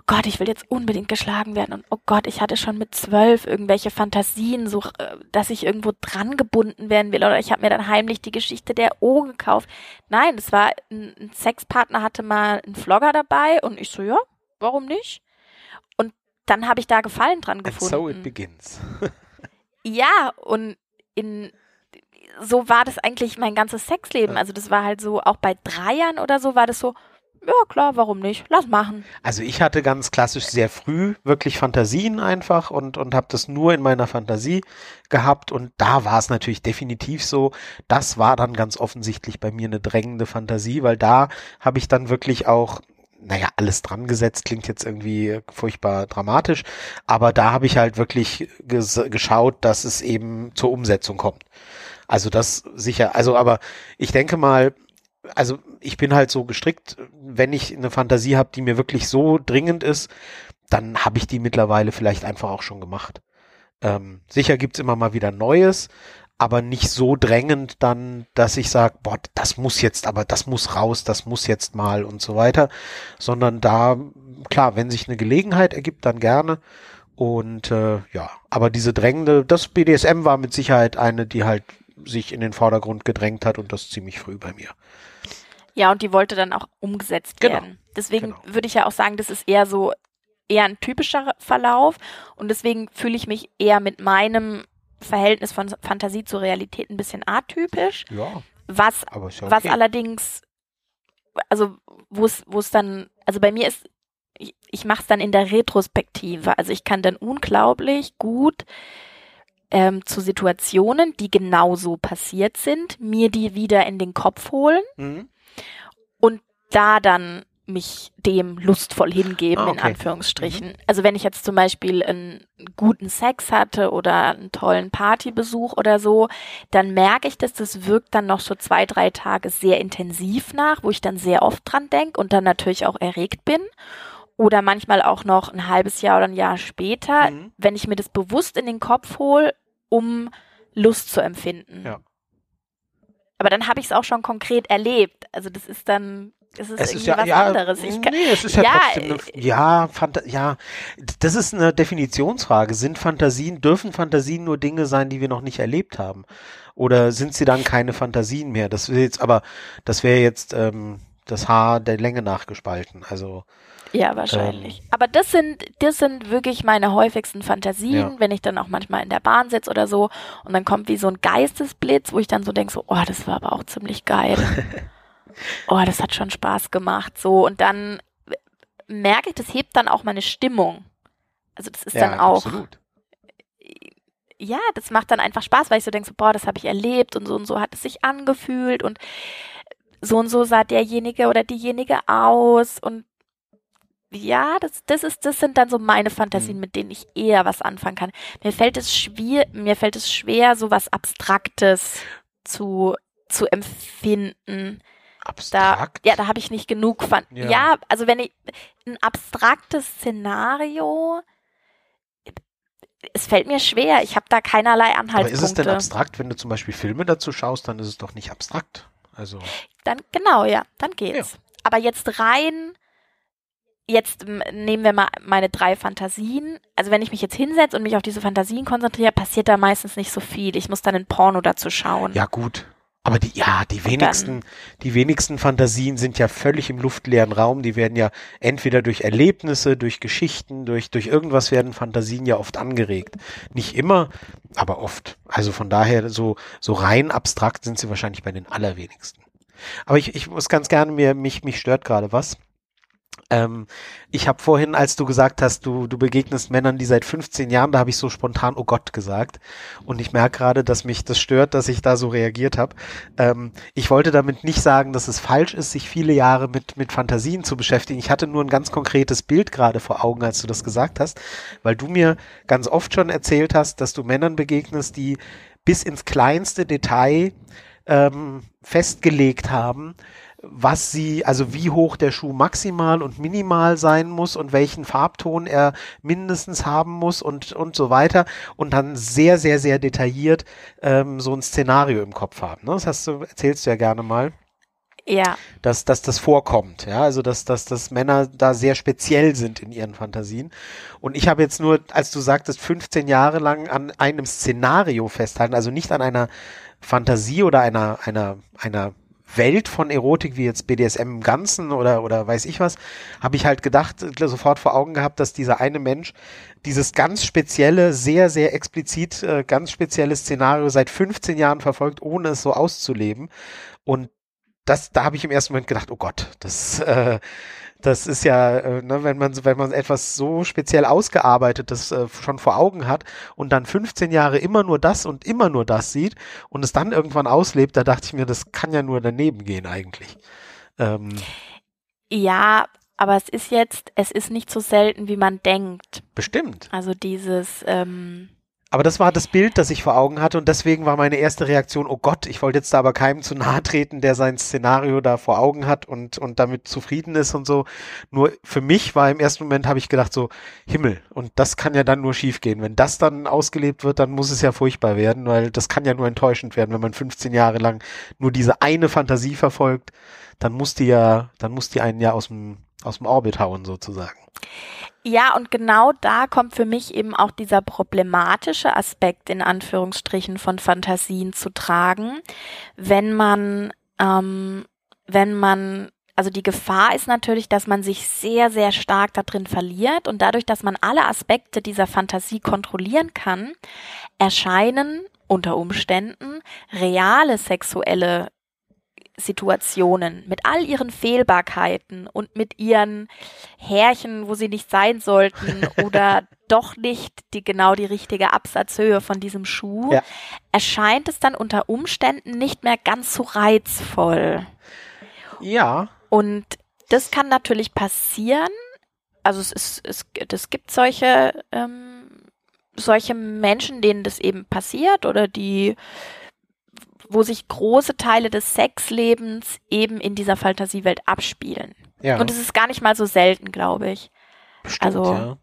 Gott, ich will jetzt unbedingt geschlagen werden und oh Gott, ich hatte schon mit zwölf irgendwelche Fantasien, so, äh, dass ich irgendwo dran gebunden werden will oder ich habe mir dann heimlich die Geschichte der O gekauft. Nein, es war ein, ein Sexpartner hatte mal einen Vlogger dabei und ich so, ja, warum nicht? Und dann habe ich da Gefallen dran And gefunden. so it begins. Ja, und in so war das eigentlich mein ganzes Sexleben. Also das war halt so, auch bei Dreiern oder so war das so, ja klar, warum nicht? Lass machen. Also ich hatte ganz klassisch sehr früh wirklich Fantasien einfach und, und habe das nur in meiner Fantasie gehabt und da war es natürlich definitiv so, das war dann ganz offensichtlich bei mir eine drängende Fantasie, weil da habe ich dann wirklich auch naja, alles dran gesetzt, klingt jetzt irgendwie furchtbar dramatisch, aber da habe ich halt wirklich ges geschaut, dass es eben zur Umsetzung kommt. Also das sicher, also aber ich denke mal, also ich bin halt so gestrickt, wenn ich eine Fantasie habe, die mir wirklich so dringend ist, dann habe ich die mittlerweile vielleicht einfach auch schon gemacht. Ähm, sicher gibt's immer mal wieder Neues, aber nicht so drängend dann, dass ich sage, boah, das muss jetzt, aber das muss raus, das muss jetzt mal und so weiter, sondern da, klar, wenn sich eine Gelegenheit ergibt, dann gerne. Und äh, ja, aber diese drängende, das BDSM war mit Sicherheit eine, die halt sich in den Vordergrund gedrängt hat und das ziemlich früh bei mir. Ja, und die wollte dann auch umgesetzt Genau, werden. Deswegen genau. würde ich ja auch sagen, das ist eher so, eher ein typischer Verlauf. Und deswegen fühle ich mich eher mit meinem Verhältnis von Fantasie zur Realität ein bisschen atypisch. Ja, Was ja Was okay. allerdings, also wo es, wo es dann, also bei mir ist, ich, ich mache es dann in der Retrospektive. Also ich kann dann unglaublich gut ähm, zu Situationen, die genauso passiert sind, mir die wieder in den Kopf holen Mhm. und da dann mich dem lustvoll hingeben, Ah, in okay. Anführungsstrichen. Also wenn ich jetzt zum Beispiel einen guten Sex hatte oder einen tollen Partybesuch oder so, dann merke ich, dass das wirkt dann noch so zwei, drei Tage sehr intensiv nach, wo ich dann sehr oft dran denke und dann natürlich auch erregt bin. Oder manchmal auch noch ein halbes Jahr oder ein Jahr später, Mhm. wenn ich mir das bewusst in den Kopf hole, um Lust zu empfinden. Ja. Aber dann habe ich es auch schon konkret erlebt. Also das ist dann, das ist Es irgendwie ist ja, was ja, anderes. Ich kann, nee, es ist ja, Ja, trotzdem eine, ja, Phanta ja, das ist eine Definitionsfrage. Sind Fantasien, dürfen Fantasien nur Dinge sein, die wir noch nicht erlebt haben? Oder sind sie dann keine Fantasien mehr? Das wäre jetzt, aber das wäre jetzt ähm, das Haar der Länge nachgespalten. Also ja, wahrscheinlich. Ähm. Aber das sind, das sind wirklich meine häufigsten Fantasien, Ja. wenn ich dann auch manchmal in der Bahn sitze oder so und dann kommt wie so ein Geistesblitz, wo ich dann so denke, so, oh, das war aber auch ziemlich geil. oh, das hat schon Spaß gemacht. So, und dann merke ich, das hebt dann auch meine Stimmung. Also das ist dann auch. absolut. ja, das macht dann einfach Spaß, weil ich so denke, so, boah, das habe ich erlebt und so und so hat es sich angefühlt und so und so sah derjenige oder diejenige aus und ja, das, das ist, das sind dann so meine Fantasien, Mhm. mit denen ich eher was anfangen kann. Mir fällt es schwer, mir fällt es schwer, so was Abstraktes zu, zu empfinden. Da, Abstrakt. ja, da habe ich nicht genug von. Ja. Ja. also wenn ich ein abstraktes Szenario, es fällt mir schwer. Ich habe da keinerlei aber Anhaltspunkte. ist es denn abstrakt, wenn du zum Beispiel Filme dazu schaust, dann ist es doch nicht abstrakt. Also Dann genau, ja, dann geht's. Aber jetzt rein, jetzt nehmen wir mal meine drei Fantasien. Also wenn ich mich jetzt hinsetze und mich auf diese Fantasien konzentriere, passiert da meistens nicht so viel. Ich muss dann ein Porno dazu schauen. ja gut. Aber die, ja, die wenigsten, die wenigsten Fantasien sind ja völlig im luftleeren Raum. Die werden ja entweder durch Erlebnisse, durch Geschichten, durch, durch irgendwas werden Fantasien ja oft angeregt. Nicht immer, aber oft. Also von daher, so, so rein abstrakt sind sie wahrscheinlich bei den allerwenigsten. Aber ich, ich muss ganz gerne mir, mich, mich stört gerade was. Ähm, ich habe vorhin, als du gesagt hast, du, du begegnest Männern, die seit 15 Jahren, da habe ich so spontan, oh Gott, gesagt. Und ich merke gerade, dass mich das stört, dass ich da so reagiert habe. Ähm, ich wollte damit nicht sagen, dass es falsch ist, sich viele Jahre mit, mit Fantasien zu beschäftigen. Ich hatte nur ein ganz konkretes Bild gerade vor Augen, als du das gesagt hast, weil du mir ganz oft schon erzählt hast, dass du Männern begegnest, die bis ins kleinste Detail ähm, festgelegt haben, was sie, also wie hoch der Schuh maximal und minimal sein muss und welchen Farbton er mindestens haben muss und, und so weiter und dann sehr, sehr, sehr detailliert ähm, so ein Szenario im Kopf haben. Ne? Das hast du, erzählst du ja gerne mal. Ja. Dass, dass das vorkommt, ja, also dass, dass, dass Männer da sehr speziell sind in ihren Fantasien. Und ich habe jetzt nur, als du sagtest, 15 Jahre lang an einem Szenario festhalten, also nicht an einer Fantasie oder einer, einer, einer Welt von Erotik wie jetzt BDSM im Ganzen oder, oder weiß ich was, habe ich halt gedacht, sofort vor Augen gehabt, dass dieser eine Mensch dieses ganz spezielle, sehr, sehr explizit, äh, ganz spezielle Szenario seit 15 Jahren verfolgt, ohne es so auszuleben. Und das, da habe ich im ersten Moment gedacht, oh Gott, das, äh, das ist ja, äh, ne, wenn man wenn man etwas so speziell ausgearbeitetes äh, schon vor Augen hat und dann 15 Jahre immer nur das und immer nur das sieht und es dann irgendwann auslebt, da dachte ich mir, das kann ja nur daneben gehen eigentlich. Ähm, ja, aber es ist jetzt, es ist nicht so selten, wie man denkt. Bestimmt. Also dieses, ähm, aber das war das Bild, das ich vor Augen hatte und deswegen war meine erste Reaktion, oh Gott, ich wollte jetzt da aber keinem zu nahe treten, der sein Szenario da vor Augen hat und, und damit zufrieden ist und so. Nur für mich war im ersten Moment, habe ich gedacht so, Himmel, und das kann ja dann nur schiefgehen. Wenn das dann ausgelebt wird, dann muss es ja furchtbar werden, weil das kann ja nur enttäuschend werden, wenn man 15 Jahre lang nur diese eine Fantasie verfolgt, dann muss die ja, dann muss die einen ja aus dem, aus dem Orbit hauen sozusagen. Ja, und genau da kommt für mich eben auch dieser problematische Aspekt in Anführungsstrichen von Fantasien zu tragen, wenn man, ähm, wenn man also die Gefahr ist natürlich, dass man sich sehr, sehr stark da drin verliert und dadurch, dass man alle Aspekte dieser Fantasie kontrollieren kann, erscheinen unter Umständen reale sexuelle Situationen mit all ihren Fehlbarkeiten und mit ihren Härchen, wo sie nicht sein sollten oder doch nicht die genau die richtige Absatzhöhe von diesem Schuh, ja. erscheint es dann unter Umständen nicht mehr ganz so reizvoll. Ja. Und das kann natürlich passieren. Also es ist, es, es gibt solche, ähm, solche Menschen, denen das eben passiert oder die wo sich große Teile des Sexlebens eben in dieser Fantasiewelt abspielen. Ja. Und es ist gar nicht mal so selten, glaube ich. Bestimmt, also, ja.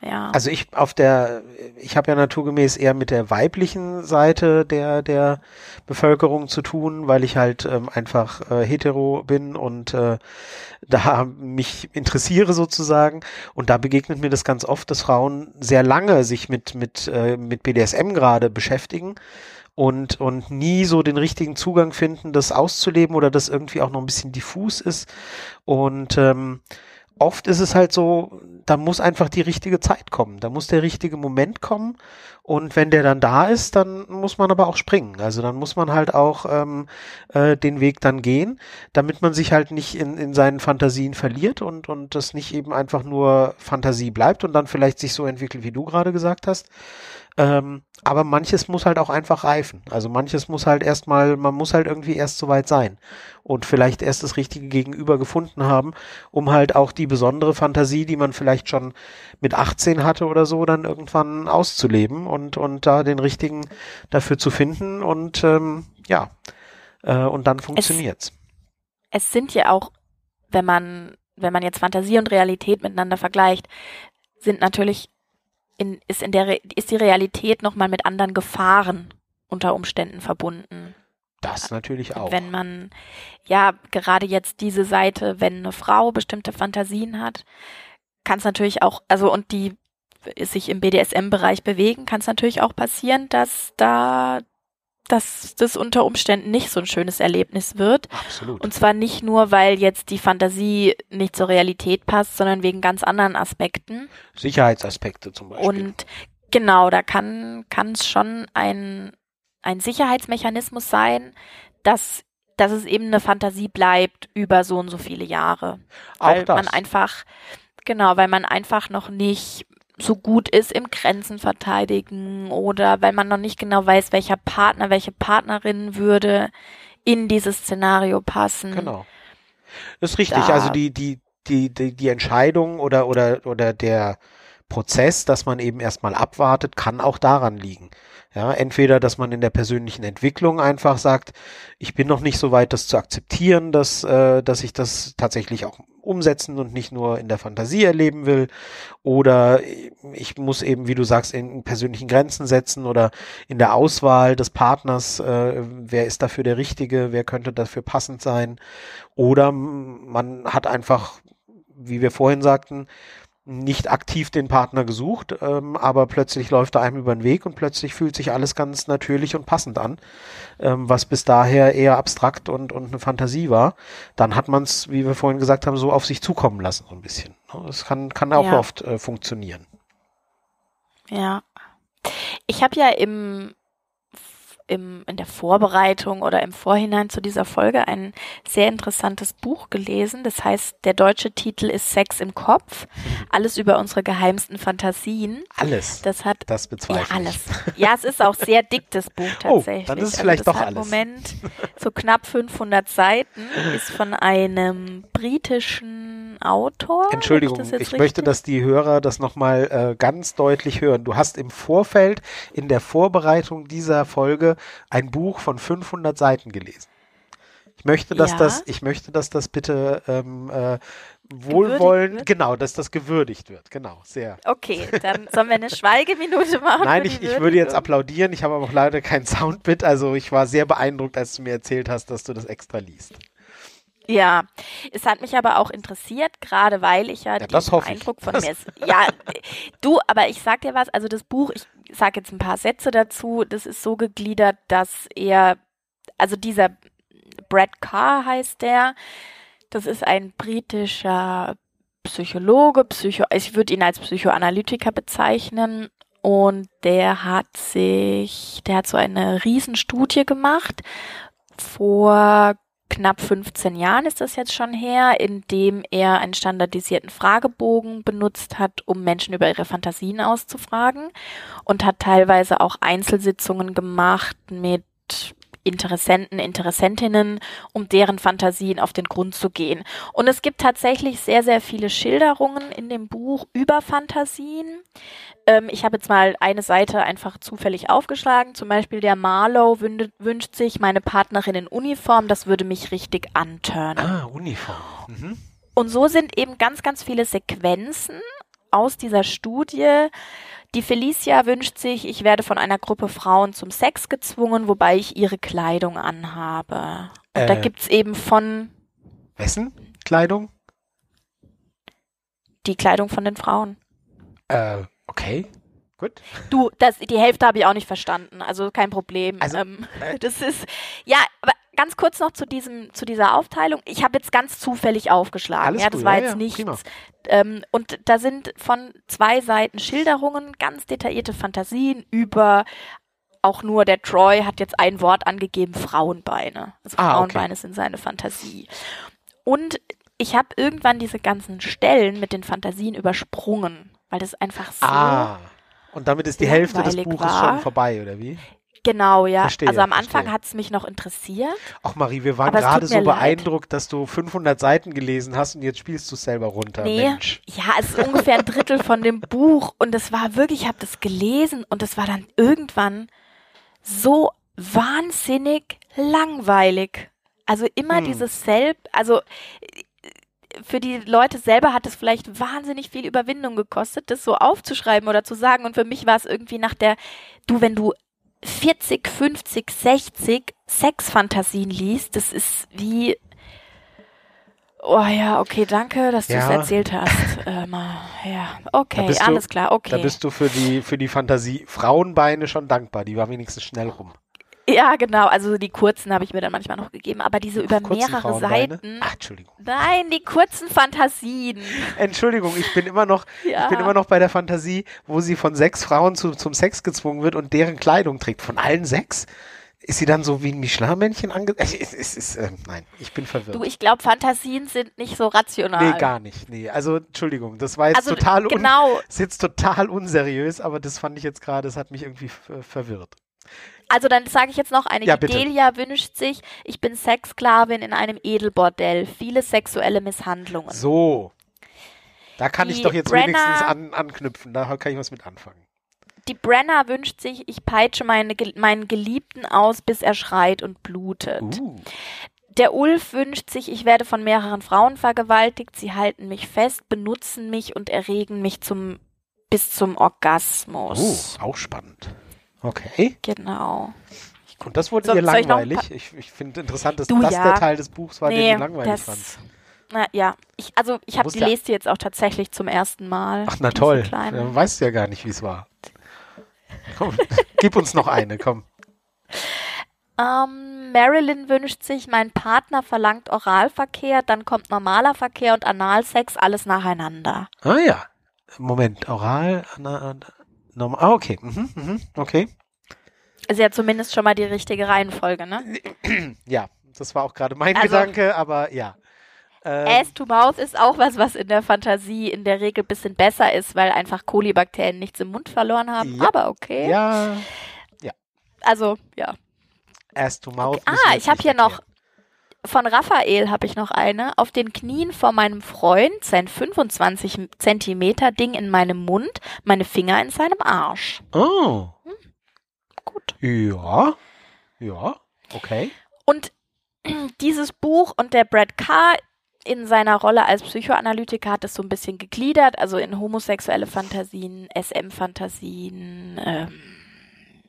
Ja. Also ich auf der, ich habe ja naturgemäß eher mit der weiblichen Seite der der Bevölkerung zu tun, weil ich halt ähm, einfach äh, hetero bin und äh, da mich interessiere sozusagen. Und da begegnet mir das ganz oft, dass Frauen sehr lange sich mit mit äh, mit BDSM gerade beschäftigen und, und nie so den richtigen Zugang finden, das auszuleben oder das irgendwie auch noch ein bisschen diffus ist. Und ähm, oft ist es halt so, da muss einfach die richtige Zeit kommen, da muss der richtige Moment kommen und wenn der dann da ist, dann muss man aber auch springen. Also dann muss man halt auch ähm, äh, den Weg dann gehen, damit man sich halt nicht in, in seinen Fantasien verliert und, und das nicht eben einfach nur Fantasie bleibt und dann vielleicht sich so entwickelt, wie du gerade gesagt hast, ähm, aber manches muss halt auch einfach reifen. Also manches muss halt erstmal, man muss halt irgendwie erst so weit sein und vielleicht erst das richtige Gegenüber gefunden haben, um halt auch die besondere Fantasie, die man vielleicht schon mit 18 hatte oder so, dann irgendwann auszuleben und, und da den richtigen dafür zu finden und ähm, ja, äh, und dann funktioniert's. Es, es sind ja auch, wenn man, wenn man jetzt Fantasie und Realität miteinander vergleicht, sind natürlich in, ist in der ist die Realität nochmal mit anderen Gefahren unter Umständen verbunden. Das natürlich auch. Wenn man, ja, gerade jetzt diese Seite, wenn eine Frau bestimmte Fantasien hat, kann es natürlich auch, also und die sich im BDSM-Bereich bewegen, kann es natürlich auch passieren, dass da dass das unter Umständen nicht so ein schönes Erlebnis wird. Absolut. Und zwar nicht nur, weil jetzt die Fantasie nicht zur Realität passt, sondern wegen ganz anderen Aspekten. Sicherheitsaspekte zum Beispiel. Und genau, da kann kann es schon ein ein Sicherheitsmechanismus sein, dass dass es eben eine Fantasie bleibt über so und so viele Jahre. Auch weil das. man einfach, genau, weil man einfach noch nicht so gut ist im Grenzen verteidigen oder weil man noch nicht genau weiß, welcher Partner, welche Partnerin würde in dieses Szenario passen. Genau. Das ist richtig. Da- Also die, die, die, die, die Entscheidung oder, oder, oder der Prozess, dass man eben erstmal abwartet, kann auch daran liegen. Ja, entweder, dass man in der persönlichen Entwicklung einfach sagt, ich bin noch nicht so weit, das zu akzeptieren, dass, äh, dass ich das tatsächlich auch umsetzen und nicht nur in der Fantasie erleben will. Oder ich muss eben, wie du sagst, in persönlichen Grenzen setzen oder in der Auswahl des Partners, äh, wer ist dafür der Richtige, wer könnte dafür passend sein. Oder man hat einfach, wie wir vorhin sagten, nicht aktiv den Partner gesucht, ähm, aber plötzlich läuft er einem über den Weg und plötzlich fühlt sich alles ganz natürlich und passend an, ähm, was bis daher eher abstrakt und, und eine Fantasie war. Dann hat man es, wie wir vorhin gesagt haben, so auf sich zukommen lassen, so ein bisschen. Ne? Das kann, kann auch Ja. oft äh, funktionieren. Ja. Ich habe ja im, im, in der Vorbereitung oder im Vorhinein zu dieser Folge ein sehr interessantes Buch gelesen. Das heißt, der deutsche Titel ist Sex im Kopf. Alles über unsere geheimsten Fantasien. Alles. Das hat Das bezweifle ja, alles. Ja, es ist auch sehr dick, das Buch Oh, tatsächlich. dann ist es Also vielleicht das doch alles. Moment so knapp 500 Seiten, ist von einem britischen Autor. Entschuldigung, ich, jetzt möchte, dass die Hörer das nochmal äh, ganz deutlich hören. Du hast im Vorfeld, in der Vorbereitung dieser Folge, ein Buch von 500 Seiten gelesen. Ich möchte, dass Ja. das, ich möchte, dass das bitte ähm, äh, wohlwollend, genau, dass das gewürdigt wird. Genau, sehr. Okay, dann sollen wir eine Schweigeminute machen. Nein, ich, ich würde jetzt applaudieren. Ich habe aber auch leider kein Soundbit. Also ich war sehr beeindruckt, als du mir erzählt hast, dass du das extra liest. Ja, es hat mich aber auch interessiert, gerade weil ich ja, Ja, das ich. Eindruck von mir ist. Ja, du, aber ich sag dir was, also das Buch, ich sage jetzt ein paar Sätze dazu, das ist so gegliedert, dass er, also dieser Brad Carr heißt der, das ist ein britischer Psychologe, Psycho, ich würde ihn als Psychoanalytiker bezeichnen. Und der hat sich, der hat so eine Riesenstudie gemacht vor knapp 15 Jahren ist das jetzt schon her, in dem er einen standardisierten Fragebogen benutzt hat, um Menschen über ihre Fantasien auszufragen und hat teilweise auch Einzelsitzungen gemacht mit Interessenten, Interessentinnen, um deren Fantasien auf den Grund zu gehen. Und es gibt tatsächlich sehr, sehr viele Schilderungen in dem Buch über Fantasien. Ähm, ich habe jetzt mal eine Seite einfach zufällig aufgeschlagen. Zum Beispiel der Marlow wünscht, sich meine Partnerin in Uniform. Das würde mich richtig antörnen. Ah, Uniform. Mhm. Und so sind eben ganz, ganz viele Sequenzen aus dieser Studie. Die Felicia wünscht sich, ich werde von einer Gruppe Frauen zum Sex gezwungen, wobei ich ihre Kleidung anhabe. Und da Äh. gibt's eben von Wessen Kleidung? die Kleidung von den Frauen. Äh, okay. Gut. Du, das, die Hälfte habe ich auch nicht verstanden, also kein Problem. Also, ähm, äh, das ist, ja, aber ganz kurz noch zu diesem, zu dieser Aufteilung. Ich habe jetzt ganz zufällig aufgeschlagen. Alles ja, das gut, war ja, jetzt ja, nichts. Ähm, und da sind von zwei Seiten Schilderungen, ganz detaillierte Fantasien über auch nur der Troy hat jetzt ein Wort angegeben, Frauenbeine. Also Ah, okay. Frauenbeine sind seine Fantasie. Und ich habe irgendwann diese ganzen Stellen mit den Fantasien übersprungen, weil das einfach so Ah. Und damit ist die Hälfte des Buches war. schon vorbei, oder wie? Genau, ja. Verstehe, also am Anfang hat es mich noch interessiert. Ach Marie, wir waren gerade so leid. beeindruckt, dass du 500 Seiten gelesen hast und jetzt spielst du es selber runter. Nee, Mensch. ja, es ist ungefähr ein Drittel von dem Buch und es war wirklich, ich habe das gelesen und es war dann irgendwann so wahnsinnig langweilig. Also immer Hm. dieses Selb, also äh, für die Leute selber hat es vielleicht wahnsinnig viel Überwindung gekostet, das so aufzuschreiben oder zu sagen. Und für mich war es irgendwie nach der, du, wenn du 40, 50, 60 Sexfantasien liest, das ist wie, oh ja, okay, danke, dass du es Ja. erzählt hast. ähm, ja, okay, bist du- alles klar, okay. Da bist du für die, für die Fantasie Frauenbeine schon dankbar. Die war wenigstens schnell rum. Ja, genau, also die kurzen habe ich mir dann manchmal noch gegeben, aber diese über mehrere? Seiten. Ach, Entschuldigung. Nein, die kurzen Fantasien. Entschuldigung, ich bin immer noch, Ja. ich bin immer noch bei der Fantasie, wo sie von sechs Frauen zu, zum Sex gezwungen wird und deren Kleidung trägt. Von allen sechs? ist sie dann so wie ein Michelin-Männchen ange... Es ist, äh, nein, ich bin verwirrt. Du, ich glaube, Fantasien sind nicht so rational. Nee, gar nicht. Nee, also Entschuldigung, das war jetzt Also, total un genau. ist jetzt total unseriös, aber das fand ich jetzt gerade, das hat mich irgendwie verwirrt. Also dann sage ich jetzt noch eine. Ja. Delia wünscht sich, ich bin Sexsklavin in einem Edelbordell, viele sexuelle Misshandlungen. So. Da kann ich Die doch jetzt Brenner- wenigstens an, anknüpfen, da kann ich was mit anfangen. Die Brenner wünscht sich, ich peitsche meine, meinen Geliebten aus, bis er schreit und blutet. Uh. Der Ulf wünscht sich, ich werde von mehreren Frauen vergewaltigt, sie halten mich fest, benutzen mich und erregen mich zum bis zum Orgasmus. Uh, auch spannend. Okay. Genau. Und das wurde So- dir soll ich langweilig? Ich, ich finde interessant, dass Du, das ja. der Teil des Buchs war, den nee, du langweilig das, fandst. na ja, ich, also ich habe die ja- lese die jetzt auch tatsächlich zum ersten Mal. Ach, na toll. Dann weißt du ja gar nicht, wie es war. Komm, gib uns noch eine, komm. Ähm, Marilyn wünscht sich, mein Partner verlangt Oralverkehr, dann kommt normaler Verkehr und Analsex, alles nacheinander. Ah ja. Moment, oral, na, na, normal. Ah, okay. Mhm, mhm, okay. Ist ja zumindest schon mal die richtige Reihenfolge, ne? Ja, das war auch gerade mein Also- Gedanke, aber ja. Ähm, Ass to Mouth ist auch was, was in der Fantasie in der Regel ein bisschen besser ist, weil einfach Kolibakterien nichts im Mund verloren haben. Ja. Aber okay. ja, Also, ja. Ass to Mouth. Okay. Ah, ich habe hier noch. Von Raphael habe ich noch eine. Auf den Knien vor meinem Freund, sein 25 Zentimeter Ding in meinem Mund, meine Finger in seinem Arsch. Oh. Gut. Ja. Ja. Okay. Und dieses Buch und der Brad Carr in seiner Rolle als Psychoanalytiker hat es so ein bisschen gegliedert, also in homosexuelle Fantasien, SM-Fantasien, ähm,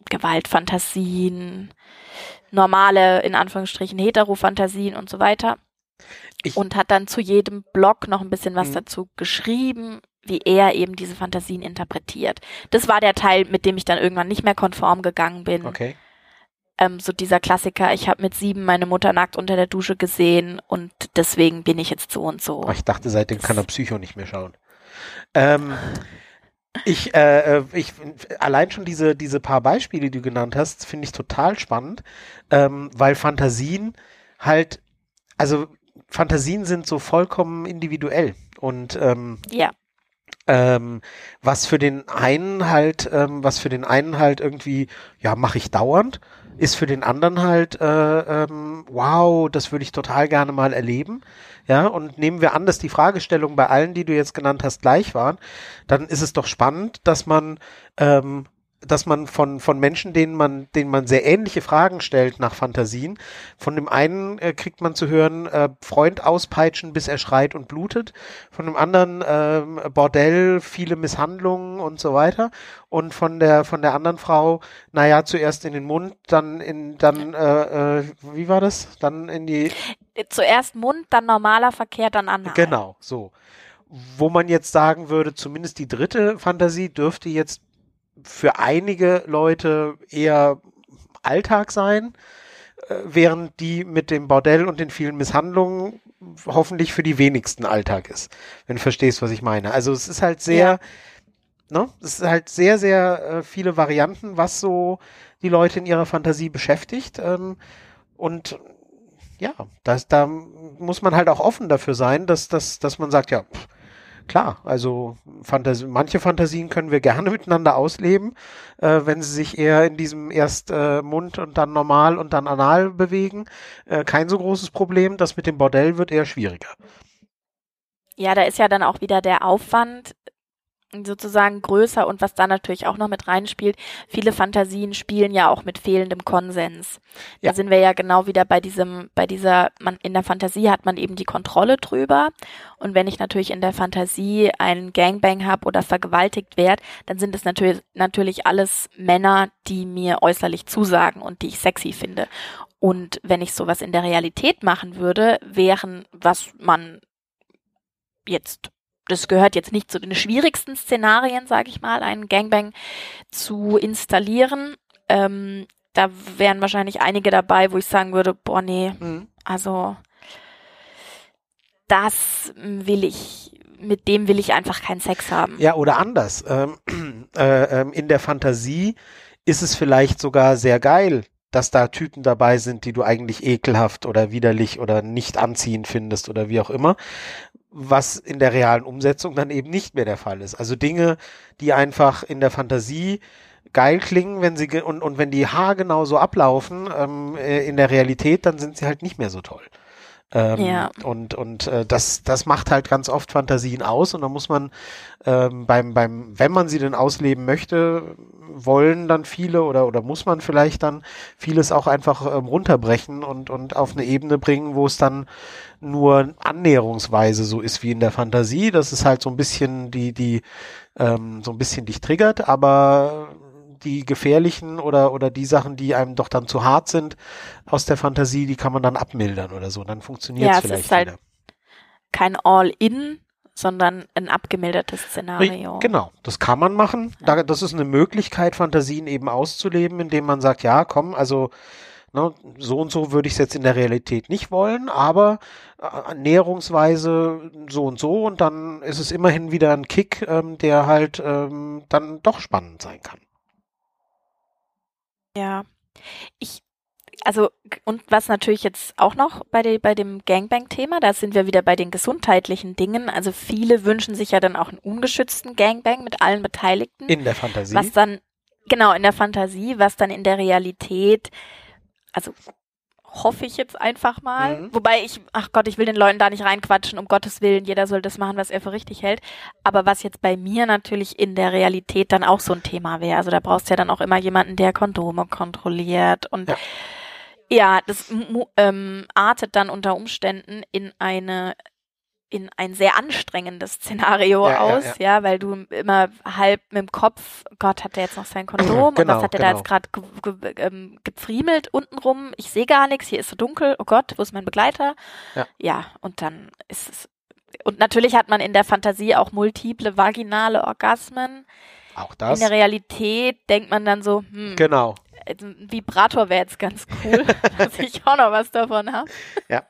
Gewaltfantasien, normale, in Anführungsstrichen, Hetero-Fantasien und so weiter. Ich- und hat dann zu jedem Blog noch ein bisschen was Mhm. dazu geschrieben, wie er eben diese Fantasien interpretiert. Das war der Teil, mit dem ich dann irgendwann nicht mehr konform gegangen bin Okay. ähm, so dieser Klassiker, ich habe mit sieben meine Mutter nackt unter der Dusche gesehen und deswegen bin ich jetzt so und so. Aber ich dachte, seitdem kann er Psycho nicht mehr schauen. Ähm, ich, äh, äh, ich, allein schon diese, diese paar Beispiele, die du genannt hast, finde ich total spannend, ähm, weil Fantasien halt, also Fantasien sind so vollkommen individuell und ähm, Ja, ähm, was für den einen halt, ähm, was für den einen halt irgendwie, ja, mache ich dauernd, ist für den anderen halt, äh, ähm, wow, das würde ich total gerne mal erleben. Ja, und nehmen wir an, dass die Fragestellungen bei allen, die du jetzt genannt hast, gleich waren, dann ist es doch spannend, dass man ähm, dass man von, von Menschen, denen man, denen man sehr ähnliche Fragen stellt nach Fantasien, von dem einen äh, kriegt man zu hören, äh, Freund auspeitschen, bis er schreit und blutet, von dem anderen ähm, Bordell, viele Misshandlungen und so weiter. Und von der, von der anderen Frau, naja, zuerst in den Mund, dann in, dann, äh, äh, wie war das? Dann in die, zuerst Mund, dann normaler Verkehr, dann Anal. Genau, so. Wo man jetzt sagen würde, zumindest die dritte Fantasie dürfte jetzt für einige Leute eher Alltag sein, äh, während die mit dem Bordell und den vielen Misshandlungen hoffentlich für die wenigsten Alltag ist, wenn du verstehst, was ich meine. Also es ist halt sehr, ne, es ist halt sehr, sehr äh, viele Varianten, was so die Leute in ihrer Fantasie beschäftigt. Ähm, und ja, das, da muss man halt auch offen dafür sein, dass, dass, dass man sagt, ja, pff, klar, also Fantasie, manche Fantasien können wir gerne miteinander ausleben, äh, wenn sie sich eher in diesem erst äh, Mund und dann normal und dann anal bewegen. Äh, kein so großes Problem. Das mit dem Bordell wird eher schwieriger. Ja, da ist ja dann auch wieder der Aufwand sozusagen größer und was da natürlich auch noch mit reinspielt, viele Fantasien spielen ja auch mit fehlendem Konsens. Ja. Da sind wir ja genau wieder bei diesem, bei dieser, man, in der Fantasie hat man eben die Kontrolle drüber und wenn ich natürlich in der Fantasie einen Gangbang habe oder vergewaltigt werde, dann sind es natürlich, natürlich alles Männer, die mir äußerlich zusagen und die ich sexy finde. Und wenn ich sowas in der Realität machen würde, wären, was man jetzt, das gehört jetzt nicht zu den schwierigsten Szenarien, sage ich mal, einen Gangbang zu installieren. Ähm, da wären wahrscheinlich einige dabei, wo ich sagen würde, boah, nee, also das will ich, mit dem will ich einfach keinen Sex haben. Ja, oder anders. Ähm, äh, ähm, in der Fantasie ist es vielleicht sogar sehr geil, dass da Typen dabei sind, die du eigentlich ekelhaft oder widerlich oder nicht anziehend findest oder wie auch immer, was in der realen Umsetzung dann eben nicht mehr der Fall ist. Also Dinge, die einfach in der Fantasie geil klingen, wenn sie und, und wenn die haargenau so ablaufen ähm, äh, in der Realität, dann sind sie halt nicht mehr so toll. Ähm, ja. Und, und äh, das, das macht halt ganz oft Fantasien aus und da muss man ähm, beim, beim, wenn man sie denn ausleben möchte, wollen dann viele oder, oder muss man vielleicht dann vieles auch einfach ähm, runterbrechen und, und auf eine Ebene bringen, wo es dann nur annäherungsweise so ist wie in der Fantasie. Das ist halt so ein bisschen die, die, ähm, so ein bisschen dich triggert, aber die gefährlichen oder, oder die Sachen, die einem doch dann zu hart sind aus der Fantasie, die kann man dann abmildern oder so. Dann funktioniert ja, es vielleicht ist halt wieder. Kein All-In, sondern ein abgemildertes Szenario. Genau, das kann man machen. Ja. das ist eine Möglichkeit, Fantasien eben auszuleben, indem man sagt, ja, komm, also ne, so und so würde ich es jetzt in der Realität nicht wollen, aber äh, näherungsweise so und so und dann ist es immerhin wieder ein Kick, ähm, der halt ähm, dann doch spannend sein kann. Ja. Ich, also, und was natürlich jetzt auch noch bei, de, bei dem Gangbang-Thema, da sind wir wieder bei den gesundheitlichen Dingen. Also viele wünschen sich ja dann auch einen ungeschützten Gangbang mit allen Beteiligten. In der Fantasie. Was dann, genau, in der Fantasie, was dann in der Realität, also hoffe ich jetzt einfach mal. Mhm. Wobei ich, ach Gott, ich will den Leuten da nicht reinquatschen, um Gottes Willen, jeder soll das machen, was er für richtig hält. Aber was jetzt bei mir natürlich in der Realität dann auch so ein Thema wäre. Also da brauchst du ja dann auch immer jemanden, der Kondome kontrolliert und ja. Ja, das ähm, artet dann unter Umständen in eine in ein sehr anstrengendes Szenario ja, aus, ja, ja. ja, weil du immer halb mit dem Kopf, Gott, hat der jetzt noch sein Kondom genau, und was hat der genau. da jetzt gerade ge ge ähm, gepfriemelt untenrum? Ich sehe gar nichts, hier ist so dunkel, oh Gott, wo ist mein Begleiter? Ja. ja, und dann ist es und natürlich hat man in der Fantasie auch multiple vaginale Orgasmen. Auch das. In der Realität denkt man dann so, hm, genau. Ein Vibrator wäre jetzt ganz cool, dass ich auch noch was davon habe. Ja.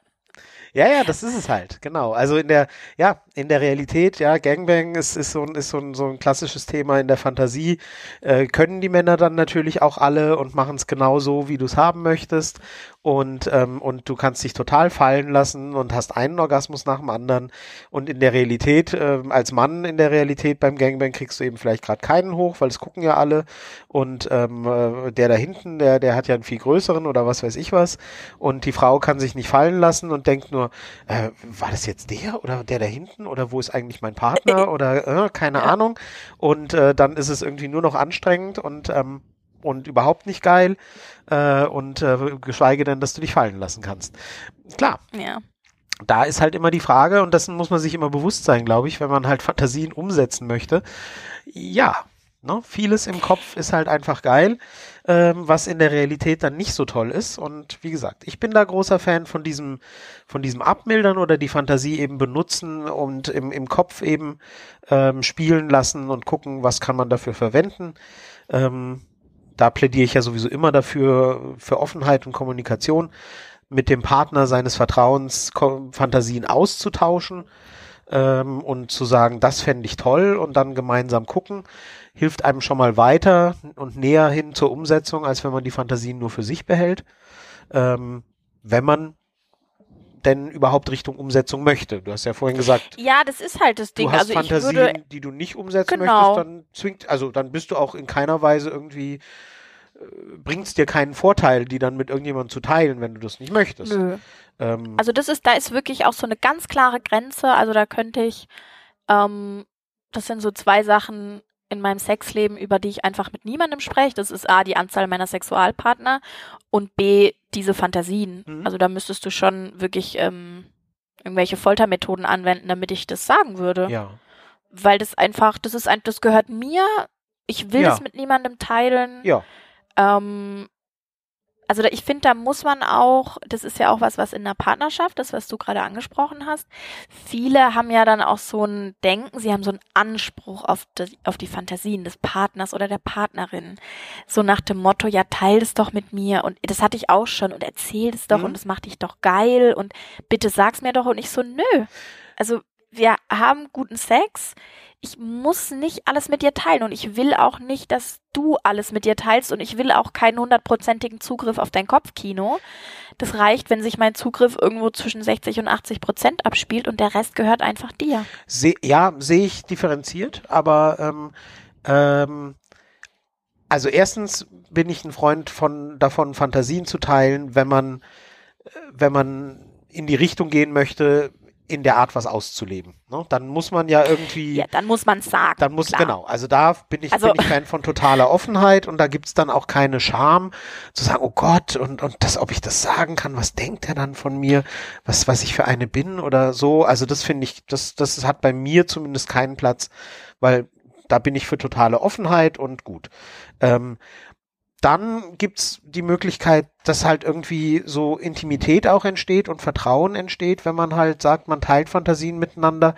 Ja, ja, das ist es halt, genau. Also in der, ja, in der Realität, ja, Gangbang ist, ist, so, ein, ist so, ein, so ein klassisches Thema in der Fantasie. Äh, können die Männer dann natürlich auch alle und machen es genau so, wie du es haben möchtest und, ähm, und du kannst dich total fallen lassen und hast einen Orgasmus nach dem anderen. Und in der Realität, äh, als Mann in der Realität beim Gangbang kriegst du eben vielleicht gerade keinen hoch, weil es gucken ja alle. Und ähm, äh, der da hinten, der, der hat ja einen viel größeren oder was weiß ich was. Und die Frau kann sich nicht fallen lassen und denkt nur, äh, war das jetzt der oder der da hinten oder wo ist eigentlich mein Partner oder äh, keine. Ahnung. Und äh, dann ist es irgendwie nur noch anstrengend und ähm, und überhaupt nicht geil äh, und äh, geschweige denn, dass du dich fallen lassen kannst. Klar. Ja. Da ist halt immer die Frage, und dessen muss man sich immer bewusst sein, glaube ich, wenn man halt Fantasien umsetzen möchte. Ja, ne, vieles im Kopf ist halt einfach geil, ähm, was in der Realität dann nicht so toll ist. Und wie gesagt, ich bin da großer Fan von diesem, von diesem Abmildern oder die Fantasie eben benutzen und im, im Kopf eben ähm, spielen lassen und gucken, was kann man dafür verwenden. Ähm, da plädiere ich ja sowieso immer dafür, für Offenheit und Kommunikation, mit dem Partner seines Vertrauens Fantasien auszutauschen ähm, und zu sagen, das fände ich toll und dann gemeinsam gucken, hilft einem schon mal weiter und näher hin zur Umsetzung, als wenn man die Fantasien nur für sich behält. Ähm, wenn man denn überhaupt Richtung Umsetzung möchte. Du hast ja vorhin gesagt. Ja, das ist halt das Ding. Du hast also Fantasien, würde, die du nicht umsetzen genau. möchtest, dann zwingt, also dann bist du auch in keiner Weise irgendwie äh, bringt es dir keinen Vorteil, die dann mit irgendjemandem zu teilen, wenn du das nicht möchtest. Ähm, also das ist, da ist wirklich auch so eine ganz klare Grenze. Also da könnte ich, ähm, das sind so zwei Sachen, in meinem Sexleben, über die ich einfach mit niemandem spreche. Das ist A, die Anzahl meiner Sexualpartner und B, diese Fantasien. Mhm. Also da müsstest du schon wirklich ähm, irgendwelche Foltermethoden anwenden, damit ich das sagen würde. Ja. Weil das einfach, das ist ein, das gehört mir. Ich will ja. das mit niemandem teilen. Ja. Ähm, also ich finde, da muss man auch, das ist ja auch was, was in der Partnerschaft, das, was du gerade angesprochen hast, viele haben ja dann auch so ein Denken, sie haben so einen Anspruch auf die, auf die Fantasien des Partners oder der Partnerin. So nach dem Motto, ja, teil das doch mit mir und das hatte ich auch schon und erzähl es doch mhm. und das macht dich doch geil und bitte sag's mir doch und ich so, nö. Also wir haben guten Sex, ich muss nicht alles mit dir teilen und ich will auch nicht, dass du alles mit dir teilst und ich will auch keinen hundertprozentigen Zugriff auf dein Kopfkino. Das reicht, wenn sich mein Zugriff irgendwo zwischen 60 und 80 Prozent abspielt und der Rest gehört einfach dir. Se ja, sehe ich differenziert, aber ähm, ähm, also erstens bin ich ein Freund von davon, Fantasien zu teilen, wenn man, äh, wenn man in die Richtung gehen möchte, in der Art was auszuleben. Ne? Dann muss man ja irgendwie. Ja, dann muss man sagen. Dann muss, klar. genau. Also da bin ich, also, bin ich Fan von totaler Offenheit und da gibt's dann auch keine Scham zu sagen, oh Gott, und, und das, ob ich das sagen kann, was denkt er dann von mir, was, was ich für eine bin oder so. Also das finde ich, das, das hat bei mir zumindest keinen Platz, weil da bin ich für totale Offenheit und gut. Ähm, dann gibt's die Möglichkeit, dass halt irgendwie so Intimität auch entsteht und Vertrauen entsteht, wenn man halt sagt, man teilt Fantasien miteinander,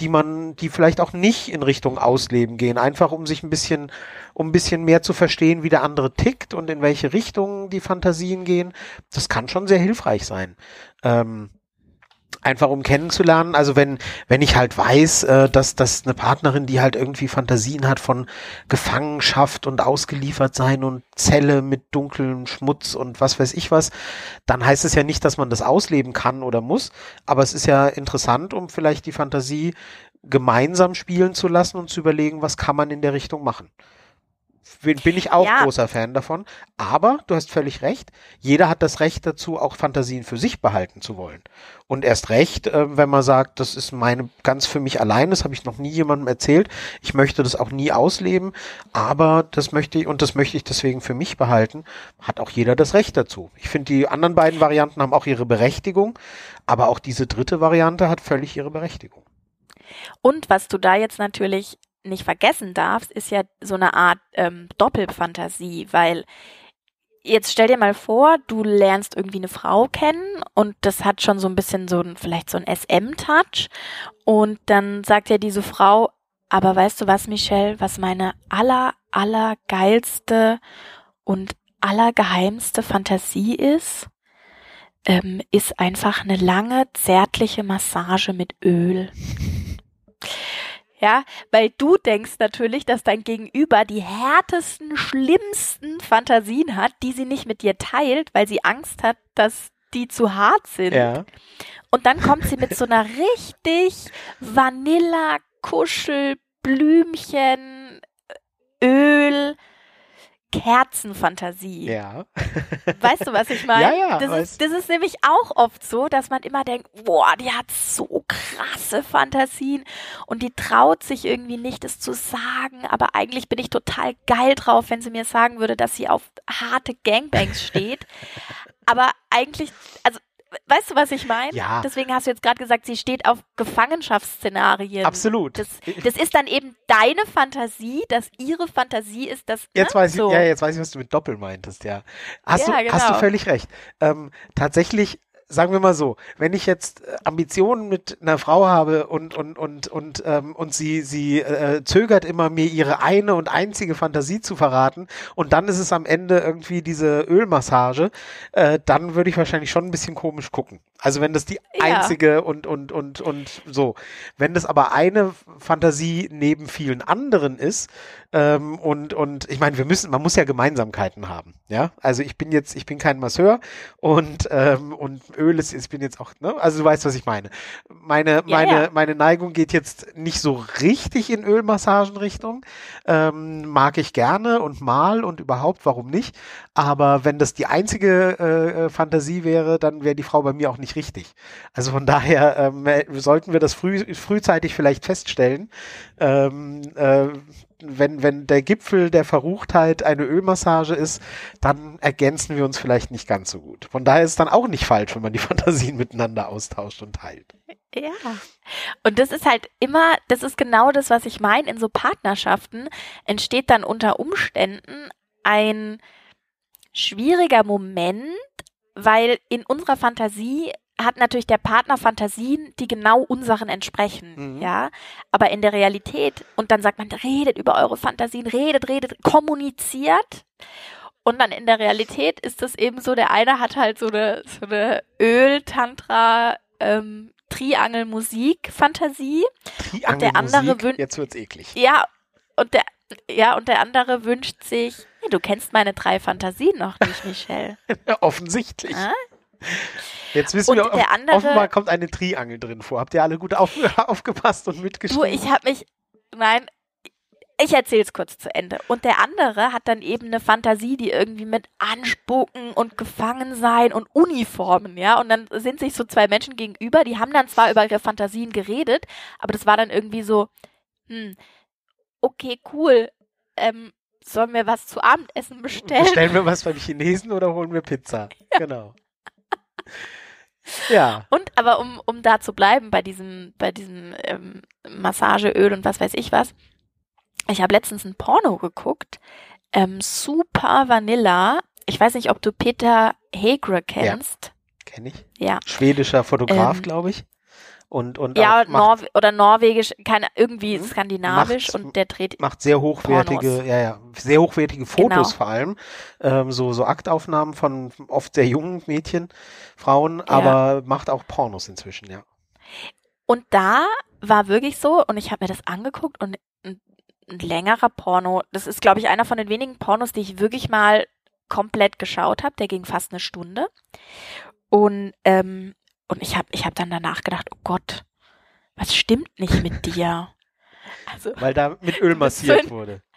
die man, die vielleicht auch nicht in Richtung Ausleben gehen, einfach um sich ein bisschen, um ein bisschen mehr zu verstehen, wie der andere tickt und in welche Richtung die Fantasien gehen. Das kann schon sehr hilfreich sein. Ähm, einfach um kennenzulernen. Also wenn, wenn ich halt weiß, äh, dass, dass eine Partnerin, die halt irgendwie Fantasien hat von Gefangenschaft und ausgeliefert sein und Zelle mit dunklem Schmutz und was weiß ich was, dann heißt es ja nicht, dass man das ausleben kann oder muss, aber es ist ja interessant, um vielleicht die Fantasie gemeinsam spielen zu lassen und zu überlegen, was kann man in der Richtung machen bin ich auch ja. großer Fan davon. Aber du hast völlig recht. Jeder hat das Recht dazu, auch Fantasien für sich behalten zu wollen. Und erst recht, äh, wenn man sagt, das ist meine ganz für mich allein, das habe ich noch nie jemandem erzählt. Ich möchte das auch nie ausleben, aber das möchte ich und das möchte ich deswegen für mich behalten, hat auch jeder das Recht dazu. Ich finde, die anderen beiden Varianten haben auch ihre Berechtigung, aber auch diese dritte Variante hat völlig ihre Berechtigung. Und was du da jetzt natürlich nicht vergessen darfst, ist ja so eine Art ähm, Doppelfantasie, weil jetzt stell dir mal vor, du lernst irgendwie eine Frau kennen und das hat schon so ein bisschen so ein, vielleicht so ein SM-Touch und dann sagt ja diese Frau, aber weißt du was, Michelle, was meine aller, aller geilste und allergeheimste Fantasie ist? Ähm, ist einfach eine lange, zärtliche Massage mit Öl. Ja, weil du denkst natürlich, dass dein Gegenüber die härtesten, schlimmsten Fantasien hat, die sie nicht mit dir teilt, weil sie Angst hat, dass die zu hart sind. Ja. Und dann kommt sie mit so einer richtig Vanilla, Kuschel, Blümchen, Öl, Kerzenfantasie. Ja. Weißt du, was ich meine? Ja, ja. Das ist, das ist nämlich auch oft so, dass man immer denkt, boah, die hat so krasse Fantasien und die traut sich irgendwie nicht, es zu sagen, aber eigentlich bin ich total geil drauf, wenn sie mir sagen würde, dass sie auf harte Gangbangs steht. aber eigentlich, also Weißt du, was ich meine? Ja. Deswegen hast du jetzt gerade gesagt, sie steht auf Gefangenschaftsszenarien. Absolut. Das, das, ist dann eben deine Fantasie, dass ihre Fantasie ist, dass. Jetzt ne? weiß ich, so. ja, jetzt weiß ich, was du mit Doppel meintest, ja. Hast, ja, du, genau. hast du völlig recht. Ähm, tatsächlich sagen wir mal so, wenn ich jetzt äh, Ambitionen mit einer Frau habe und und und und ähm, und sie sie äh, zögert immer mir ihre eine und einzige Fantasie zu verraten und dann ist es am Ende irgendwie diese Ölmassage, äh, dann würde ich wahrscheinlich schon ein bisschen komisch gucken. Also wenn das die ja. einzige und und und und so, wenn das aber eine Fantasie neben vielen anderen ist, ähm, und, und ich meine, wir müssen, man muss ja Gemeinsamkeiten haben. Ja, also ich bin jetzt, ich bin kein Masseur und, ähm, und Öl ist, ich bin jetzt auch, ne? Also du weißt, was ich meine. Meine, meine, ja. meine Neigung geht jetzt nicht so richtig in Ölmassagenrichtung. Ähm, mag ich gerne und mal und überhaupt, warum nicht? Aber wenn das die einzige äh, äh Fantasie wäre, dann wäre die Frau bei mir auch nicht richtig. Also von daher ähm, sollten wir das früh, frühzeitig vielleicht feststellen. Ähm, äh, wenn, wenn der Gipfel der Verruchtheit eine Ölmassage ist, dann ergänzen wir uns vielleicht nicht ganz so gut. Von daher ist es dann auch nicht falsch, wenn man die Fantasien miteinander austauscht und teilt. Ja. Und das ist halt immer, das ist genau das, was ich meine. In so Partnerschaften entsteht dann unter Umständen ein schwieriger Moment, weil in unserer Fantasie hat natürlich der Partner Fantasien, die genau unseren entsprechen, mhm. ja. Aber in der Realität, und dann sagt man, redet über eure Fantasien, redet, redet, kommuniziert. Und dann in der Realität ist es eben so, der eine hat halt so eine, so eine Öl-Tantra, ähm, Triangelmusik-Fantasie. Und der andere wünscht. Jetzt wird's eklig. Ja, und der, ja, und der andere wünscht sich. Du kennst meine drei Fantasien noch nicht, Michelle. Offensichtlich. Ah? Jetzt wissen und wir, der andere, offenbar kommt eine Triangel drin vor. Habt ihr alle gut auf, aufgepasst und mitgeschrieben? Du, ich habe mich, nein, ich erzähle es kurz zu Ende. Und der andere hat dann eben eine Fantasie, die irgendwie mit Anspucken und Gefangensein und Uniformen, ja. Und dann sind sich so zwei Menschen gegenüber, die haben dann zwar über ihre Fantasien geredet, aber das war dann irgendwie so, hm, okay, cool. Ähm, sollen wir was zu Abendessen bestellen? Bestellen wir was beim Chinesen oder holen wir Pizza? Ja. Genau. Ja. Und aber um, um da zu bleiben bei diesem, bei diesem ähm, Massageöl und was weiß ich was, ich habe letztens ein Porno geguckt, ähm, Super Vanilla. Ich weiß nicht, ob du Peter Hegre kennst. Ja, kenn ich. Ja. Schwedischer Fotograf, ähm, glaube ich. Und, und ja, Norwe oder norwegisch, keine, irgendwie mhm. skandinavisch macht, und der dreht macht sehr hochwertige, Pornos. ja, ja, sehr hochwertige Fotos genau. vor allem, ähm, so so Aktaufnahmen von oft sehr jungen Mädchen, Frauen, ja. aber macht auch Pornos inzwischen, ja. Und da war wirklich so, und ich habe mir das angeguckt und ein, ein längerer Porno, das ist glaube ich einer von den wenigen Pornos, die ich wirklich mal komplett geschaut habe, der ging fast eine Stunde. Und ähm, und ich habe ich hab dann danach gedacht, oh Gott, was stimmt nicht mit dir? Also, Weil da mit Öl massiert so wurde.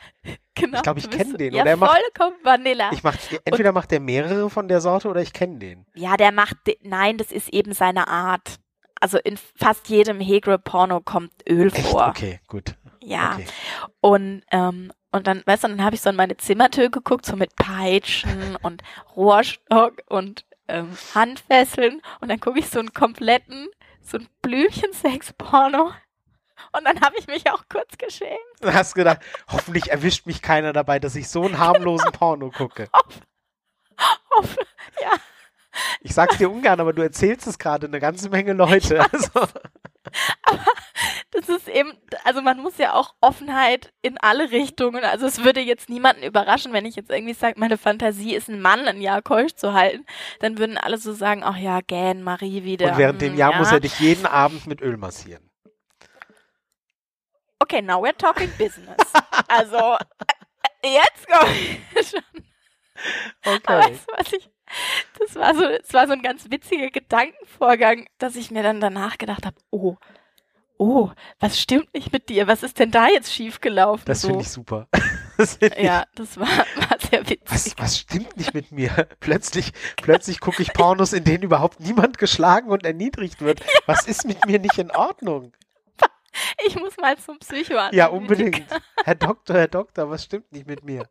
Genau. Ich glaube, ich kenne den. Ja, er macht, vollkommen Vanilla. Ich mach, entweder und, macht der mehrere von der Sorte oder ich kenne den. Ja, der macht, nein, das ist eben seine Art. Also in fast jedem Hegre-Porno kommt Öl Echt? vor. Okay, gut. Ja. Okay. Und, ähm, und dann, weißt du, dann habe ich so in meine Zimmertür geguckt, so mit Peitschen und Rohrstock und ähm, Handfesseln und dann gucke ich so einen kompletten, so ein Blümchensex-Porno. Und dann habe ich mich auch kurz geschämt. Du hast gedacht, hoffentlich erwischt mich keiner dabei, dass ich so einen harmlosen Porno gucke. Hoff, hoff, ja. Ich sag's dir ungern, aber du erzählst es gerade eine ganze Menge Leute. Also. Aber das ist eben, also man muss ja auch Offenheit in alle Richtungen. Also es würde jetzt niemanden überraschen, wenn ich jetzt irgendwie sage, meine Fantasie ist ein Mann ein Jahr keusch zu halten, dann würden alle so sagen, ach ja, gähn, Marie wieder. Und während dem hm, Jahr ja. muss er dich jeden Abend mit Öl massieren. Okay, now we're talking business. also jetzt komme ich schon. Okay. Aber weißt du, was ich, das war so, das war so ein ganz witziger Gedankenvorgang, dass ich mir dann danach gedacht habe, oh, oh, was stimmt nicht mit dir? Was ist denn da jetzt schiefgelaufen? Das so. finde ich super. Das find ja, ich, das war, war sehr witzig. Was, was stimmt nicht mit mir? Plötzlich, plötzlich gucke ich Pornos, in denen überhaupt niemand geschlagen und erniedrigt wird. Ja. Was ist mit mir nicht in Ordnung? Ich muss mal zum Psychoanalytiker. Ja, unbedingt. Herr Doktor, Herr Doktor, was stimmt nicht mit mir?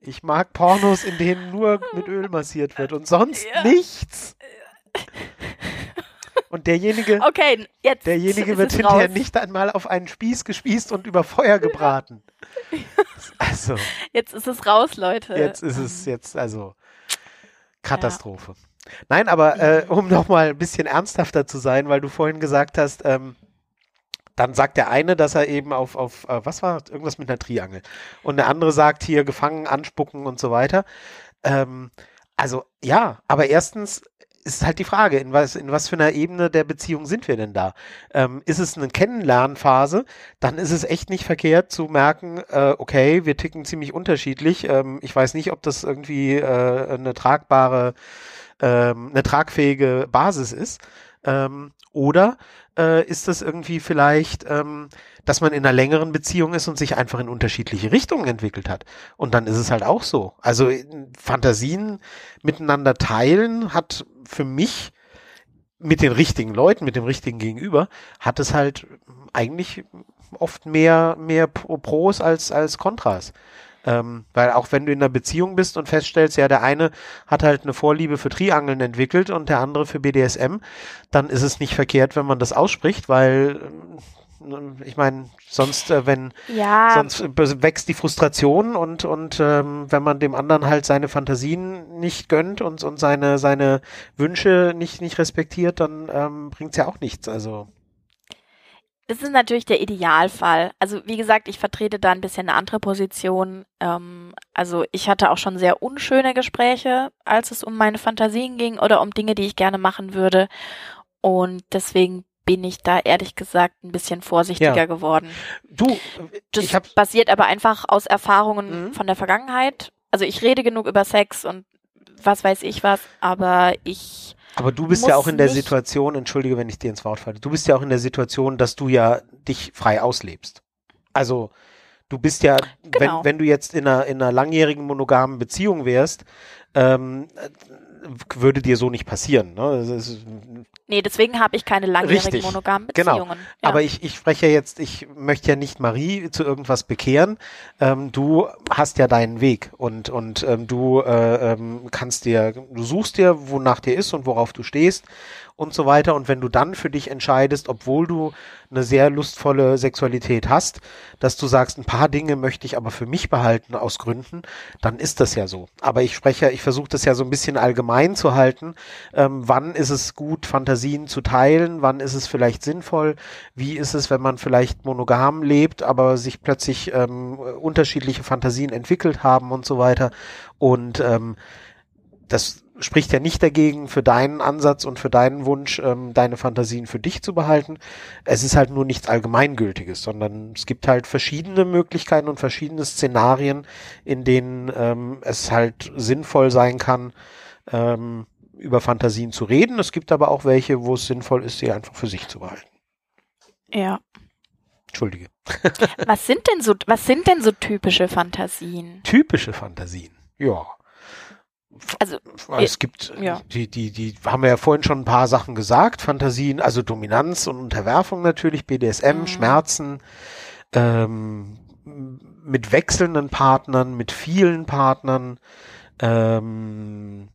Ich mag Pornos, in denen nur mit Öl massiert wird und sonst ja. nichts. Und derjenige, okay, jetzt derjenige wird hinterher raus. nicht einmal auf einen Spieß gespießt und über Feuer gebraten. Also. Jetzt ist es raus, Leute. Jetzt ist es jetzt, also Katastrophe. Ja. Nein, aber äh, um nochmal ein bisschen ernsthafter zu sein, weil du vorhin gesagt hast, ähm, dann sagt der eine, dass er eben auf, auf äh, was war, irgendwas mit einer Triangel. Und der andere sagt hier gefangen, anspucken und so weiter. Ähm, also ja, aber erstens ist halt die Frage, in was, in was für einer Ebene der Beziehung sind wir denn da? Ähm, ist es eine Kennenlernphase, dann ist es echt nicht verkehrt zu merken, äh, okay, wir ticken ziemlich unterschiedlich. Ähm, ich weiß nicht, ob das irgendwie äh, eine tragbare, ähm, eine tragfähige Basis ist. Ähm, oder äh, ist das irgendwie vielleicht, ähm, dass man in einer längeren Beziehung ist und sich einfach in unterschiedliche Richtungen entwickelt hat. Und dann ist es halt auch so. Also Fantasien miteinander teilen hat für mich mit den richtigen Leuten, mit dem richtigen Gegenüber, hat es halt eigentlich oft mehr, mehr Pros als, als Kontras. Ähm, weil auch wenn du in einer Beziehung bist und feststellst, ja, der eine hat halt eine Vorliebe für Triangeln entwickelt und der andere für BDSM, dann ist es nicht verkehrt, wenn man das ausspricht, weil äh, ich meine, sonst, äh, wenn ja. sonst wächst die Frustration und und ähm, wenn man dem anderen halt seine Fantasien nicht gönnt und und seine seine Wünsche nicht nicht respektiert, dann ähm, bringt's ja auch nichts. Also das ist natürlich der Idealfall. Also wie gesagt, ich vertrete da ein bisschen eine andere Position. Ähm, also ich hatte auch schon sehr unschöne Gespräche, als es um meine Fantasien ging oder um Dinge, die ich gerne machen würde. Und deswegen bin ich da ehrlich gesagt ein bisschen vorsichtiger Ja. geworden. Du, Das ich basiert aber einfach aus Erfahrungen Mhm. von der Vergangenheit. Also ich rede genug über Sex und was weiß ich was, aber ich Aber du bist ja auch in der Situation, entschuldige, wenn ich dir ins Wort falle, du bist ja auch in der Situation, dass du ja dich frei auslebst. Also du bist ja, Genau. wenn, wenn du jetzt in einer, in einer langjährigen monogamen Beziehung wärst, ähm, äh, würde dir so nicht passieren. Ne? Ist, nee, deswegen habe ich keine langjährigen Richtig. monogamen Genau. Beziehungen. Ja. Aber ich, ich spreche ja jetzt, ich möchte ja nicht Marie zu irgendwas bekehren. Ähm, du hast ja deinen Weg und, und ähm, du äh, ähm, kannst dir, du suchst dir, wonach dir ist und worauf du stehst und so weiter. Und wenn du dann für dich entscheidest, obwohl du eine sehr lustvolle Sexualität hast, dass du sagst, ein paar Dinge möchte ich aber für mich behalten aus Gründen, dann ist das ja so. Aber ich spreche, ich versuche das ja so ein bisschen allgemein zu halten. Ähm, wann ist es gut, Fantasien zu teilen? Wann ist es vielleicht sinnvoll? Wie ist es, wenn man vielleicht monogam lebt, aber sich plötzlich ähm, unterschiedliche Fantasien entwickelt haben und so weiter? Und ähm, das spricht ja nicht dagegen, für deinen Ansatz und für deinen Wunsch, ähm, deine Fantasien für dich zu behalten. Es ist halt nur nichts Allgemeingültiges, sondern es gibt halt verschiedene Möglichkeiten und verschiedene Szenarien, in denen ähm, es halt sinnvoll sein kann, ähm, über Fantasien zu reden. Es gibt aber auch welche, wo es sinnvoll ist, sie einfach für sich zu behalten. ja. Entschuldige. Was sind denn so, was sind denn so typische Fantasien? Typische Fantasien. Ja. Also Es gibt, ja. die, die, die haben wir ja vorhin schon ein paar Sachen gesagt. Fantasien, also Dominanz und Unterwerfung natürlich, BDSM, Mhm. Schmerzen, ähm, mit wechselnden Partnern, mit vielen Partnern, ähm,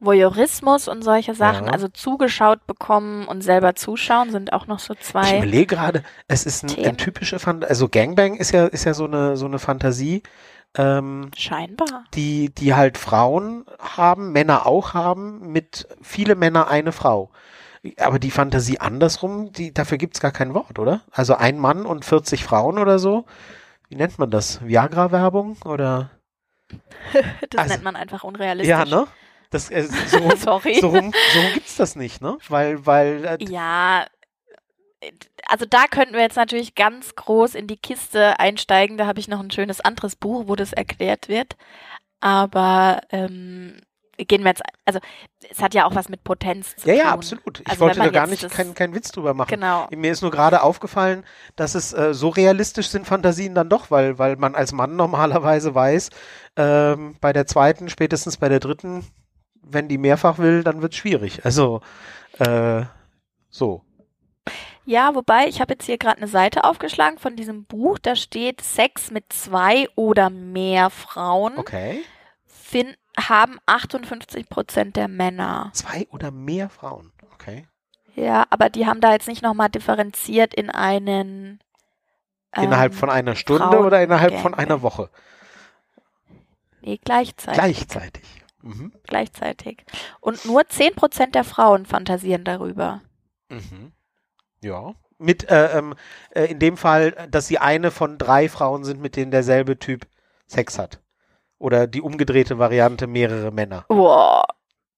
Voyeurismus und solche Sachen, Ja. also zugeschaut bekommen und selber zuschauen, sind auch noch so ich zwei. überlege gerade, es ist ein, ein Themen. typische Fantasie, also Gangbang ist ja, ist ja so eine, so eine Fantasie, ähm, Scheinbar. die, die halt Frauen haben, Männer auch haben, mit viele Männer, eine Frau. Aber die Fantasie andersrum, die, dafür gibt's gar kein Wort, oder? Also ein Mann und 40 Frauen oder so. Wie nennt man das? Viagra-Werbung oder? Das Also- nennt man einfach unrealistisch. Ja, ne? Das, äh, so, rum- Sorry. so, rum, so rum gibt's das nicht, ne? Weil, weil, äh, Ja, also da könnten wir jetzt natürlich ganz groß in die Kiste einsteigen. Da habe ich noch ein schönes anderes Buch, wo das erklärt wird. Aber ähm, gehen wir jetzt, also es hat ja auch was mit Potenz zu ja, tun. ja, absolut. Ich Also wollte da gar nicht keinen keinen Witz drüber machen. Genau. Mir ist nur gerade aufgefallen, dass es äh, so realistisch sind Fantasien dann doch, weil, weil man als Mann normalerweise weiß, ähm, bei der zweiten, spätestens bei der dritten, wenn die mehrfach will, dann wird's schwierig. Also, äh, so. Ja, wobei, ich habe jetzt hier gerade eine Seite aufgeschlagen von diesem Buch. Da steht, Sex mit zwei oder mehr Frauen Okay. fin haben 58 Prozent der Männer. Zwei oder mehr Frauen. Okay. Ja, aber die haben da jetzt nicht nochmal differenziert in einen. innerhalb ähm, von einer Stunde Frauen- oder innerhalb von Gangbang. einer Woche? Nee, gleichzeitig. Gleichzeitig. Mhm. Gleichzeitig. Und nur 10 Prozent der Frauen fantasieren darüber. Mhm. Ja. Mit, äh, ähm, äh, in dem Fall, dass sie eine von drei Frauen sind, mit denen derselbe Typ Sex hat. Oder die umgedrehte Variante mehrere Männer. Boah,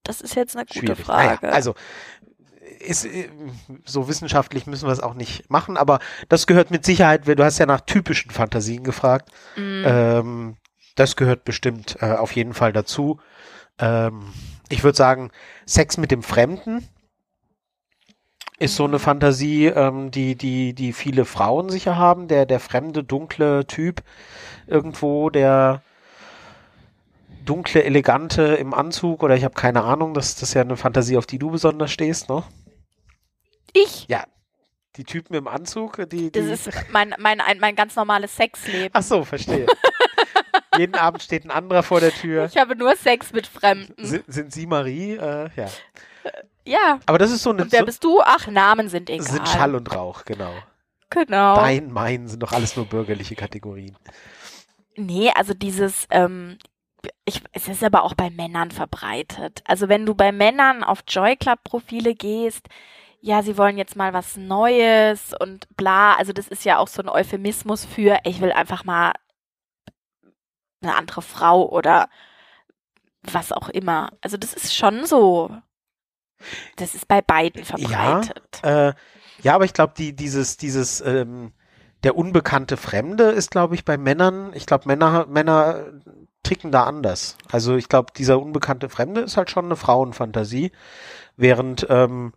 das ist jetzt eine gute Schwierig. Frage. Naja, also ist, äh, so wissenschaftlich müssen wir es auch nicht machen, aber das gehört mit Sicherheit, du hast ja nach typischen Fantasien gefragt, Mm, ähm, das gehört bestimmt äh, auf jeden Fall dazu. Ähm, ich würde sagen, Sex mit dem Fremden ist so eine Fantasie, ähm, die, die, die viele Frauen sicher haben. Der, der fremde, dunkle Typ irgendwo, der dunkle, elegante im Anzug oder ich habe keine Ahnung, das, das ist ja eine Fantasie, auf die du besonders stehst, ne? ich. Ja. Die Typen im Anzug, die, die Das ist mein, mein, ein, mein ganz normales Sexleben. Ach so, verstehe. Jeden Abend steht ein anderer vor der Tür. Ich habe nur Sex mit Fremden. Sind, sind Sie Marie? Äh, ja. Ja. Aber das ist so eine Und wer so, bist du? Ach, Namen sind egal. sind Schall und Rauch, genau. genau. Dein, mein sind doch alles nur bürgerliche Kategorien. Nee, also dieses, ähm, ich, es ist aber auch bei Männern verbreitet. Also wenn du bei Männern auf Joy Club Profile gehst, ja, sie wollen jetzt mal was Neues und bla. Also das ist ja auch so ein Euphemismus für, ich will einfach mal eine andere Frau oder was auch immer. Also das ist schon so. Das ist bei beiden verbreitet. Ja, äh, ja aber ich glaube, die, dieses, dieses, ähm, der unbekannte Fremde ist, glaube ich, bei Männern, ich glaube, Männer, Männer ticken da anders. Also ich glaube, dieser unbekannte Fremde ist halt schon eine Frauenfantasie, während ähm,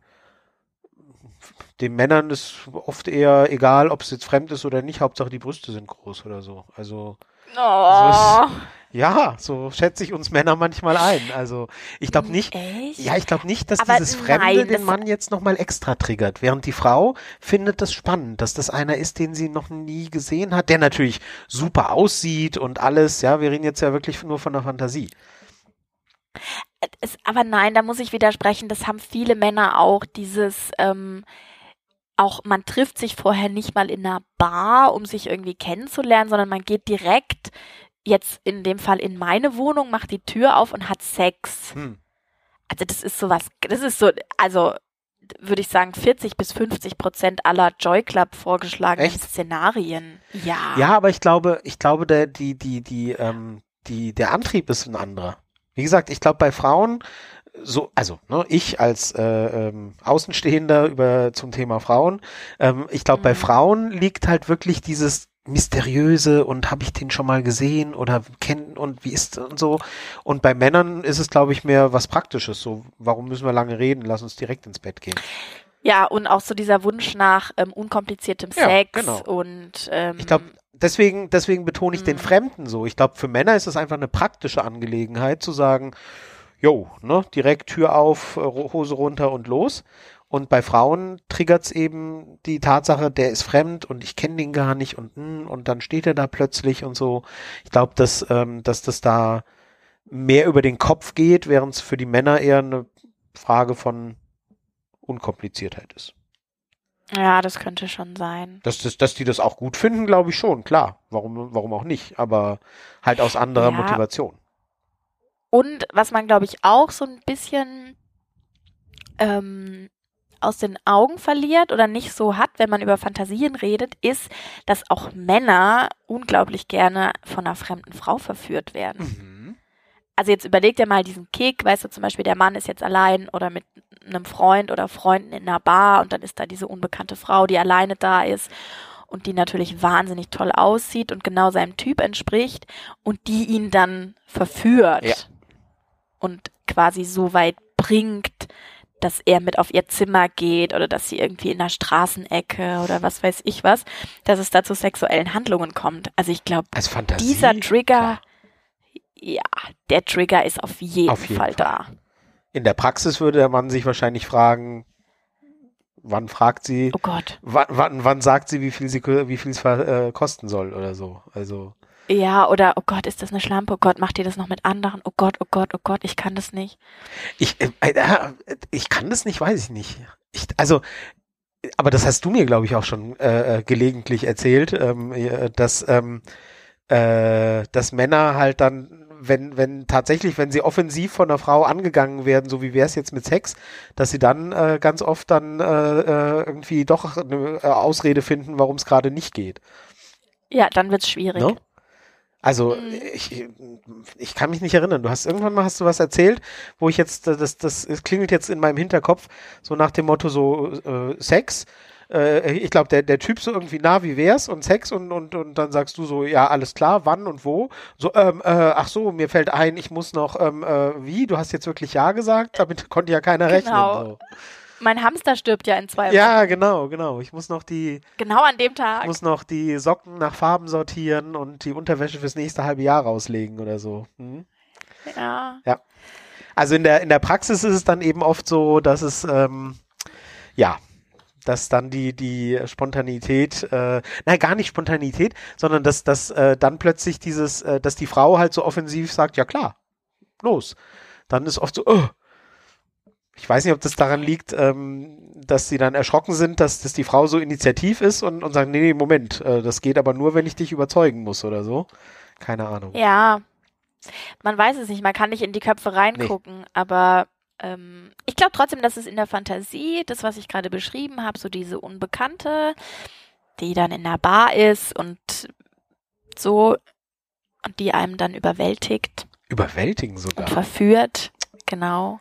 den Männern ist oft eher egal, ob es jetzt fremd ist oder nicht, Hauptsache die Brüste sind groß oder so. Also Oh. so ist, ja, so schätze ich uns Männer manchmal ein. Also ich glaube nicht, Echt? ja, ich glaube nicht, dass Aber dieses Fremde nein, den Mann jetzt nochmal extra triggert, während die Frau findet das spannend, dass das einer ist, den sie noch nie gesehen hat, der natürlich super aussieht und alles. Ja, wir reden jetzt ja wirklich nur von der Fantasie. Es, aber nein, da muss ich widersprechen. Das haben viele Männer auch, dieses, ähm, auch man trifft sich vorher nicht mal in einer Bar, um sich irgendwie kennenzulernen, sondern man geht direkt jetzt in dem Fall in meine Wohnung, macht die Tür auf und hat Sex. Hm. Also das ist sowas, das ist so, also würde ich sagen 40 bis 50 Prozent aller Joy Club vorgeschlagenen Echt? Szenarien. Ja. Ja, aber ich glaube, ich glaube, der, die, die, die, ähm, die, der Antrieb ist ein anderer. Wie gesagt, ich glaube, bei Frauen, so, also, ne, ich als äh, ähm, Außenstehender über zum Thema Frauen, ähm, ich glaube, bei Mhm. Frauen liegt halt wirklich dieses mysteriöse und habe ich den schon mal gesehen oder kennen und wie ist und so. Und bei Männern ist es, glaube ich, mehr was Praktisches. So, warum müssen wir lange reden? Lass uns direkt ins Bett gehen. Ja, und auch so dieser Wunsch nach ähm, unkompliziertem Ja, Sex genau. und ähm, Ich glaube, deswegen, deswegen betone ich den Mhm. Fremden so. Ich glaube, für Männer ist es einfach eine praktische Angelegenheit zu sagen, jo, ne, direkt Tür auf, äh, Hose runter und los. Und bei Frauen triggert's eben die Tatsache, der ist fremd und ich kenne den gar nicht und hm, und dann steht er da plötzlich und so. Ich glaube, dass, ähm, dass das da mehr über den Kopf geht, während es für die Männer eher eine Frage von Unkompliziertheit ist. ja, das könnte schon sein. Dass, das, dass die das auch gut finden, glaube ich schon, klar. Warum, warum auch nicht? Aber halt aus anderer Ja. Motivation. Und was man, glaube ich, auch so ein bisschen ähm, aus den Augen verliert oder nicht so hat, wenn man über Fantasien redet, ist, dass auch Männer unglaublich gerne von einer fremden Frau verführt werden. Mhm. Also jetzt überleg dir mal diesen Kick, weißt du, zum Beispiel der Mann ist jetzt allein oder mit einem Freund oder Freunden in einer Bar und dann ist da diese unbekannte Frau, die alleine da ist und die natürlich wahnsinnig toll aussieht und genau seinem Typ entspricht und die ihn dann verführt Ja. Und quasi so weit bringt, dass er mit auf ihr Zimmer geht oder dass sie irgendwie in der Straßenecke oder was weiß ich was, dass es da zu sexuellen Handlungen kommt. Also ich glaube, dieser Trigger, klar. ja, der Trigger ist auf jeden, Auf jeden Fall, Fall. da. In der Praxis würde der Mann sich wahrscheinlich fragen, wann fragt sie, Oh Gott. wann, wann, wann sagt sie, wie viel sie, wie viel es äh, kosten soll oder so. Also, Ja, oder oh Gott, ist das eine Schlampe? Oh Gott, macht ihr das noch mit anderen? Oh Gott, oh Gott, oh Gott, ich kann das nicht. ich, äh, äh, ich kann das nicht, weiß ich nicht. Ich, also, aber das hast du mir, glaube ich, auch schon äh, äh, gelegentlich erzählt, ähm, äh, dass, ähm, äh, dass Männer halt dann, wenn, wenn tatsächlich, wenn sie offensiv von einer Frau angegangen werden, so wie wäre es jetzt mit Sex, dass sie dann äh, ganz oft dann äh, irgendwie doch eine Ausrede finden, warum es gerade nicht geht. Ja, dann wird's schwierig. Ne? Also Mhm. ich, ich kann mich nicht erinnern. Du hast irgendwann mal hast du was erzählt, wo ich jetzt äh, das das es klingelt jetzt in meinem Hinterkopf so nach dem Motto so äh, Sex. Äh, ich glaube der der Typ so irgendwie na wie wär's und Sex und und und dann sagst du so ja alles klar wann und wo so ähm, äh, ach so mir fällt ein ich muss noch ähm, äh, wie du hast jetzt wirklich ja gesagt damit konnte ja keiner Genau. rechnen. So. Mein Hamster stirbt ja in zwei Wochen. Ja genau genau ich muss noch die Genau an dem ich Tag. muss noch die Socken nach Farben sortieren und die Unterwäsche fürs nächste halbe Jahr rauslegen oder so. Hm? Ja. Also in der, in der Praxis ist es dann eben oft so, dass es, ähm, ja, dass dann die, die Spontanität, äh, nein, gar nicht Spontanität, sondern dass, dass äh, dann plötzlich dieses, äh, dass die Frau halt so offensiv sagt, ja klar, los. Dann ist oft so, oh. Ich weiß nicht, ob das daran liegt, ähm, dass sie dann erschrocken sind, dass, dass die Frau so initiativ ist und, und sagen, nee, nee, Moment, äh, das geht aber nur, wenn ich dich überzeugen muss oder so. Keine Ahnung. Ja. Man weiß es nicht, man kann nicht in die Köpfe reingucken, aber ähm, ich glaube trotzdem, dass es in der Fantasie, das, was ich gerade beschrieben habe, so diese Unbekannte, die dann in der Bar ist und so und die einem dann überwältigt Überwältigen und sogar. verführt, genau.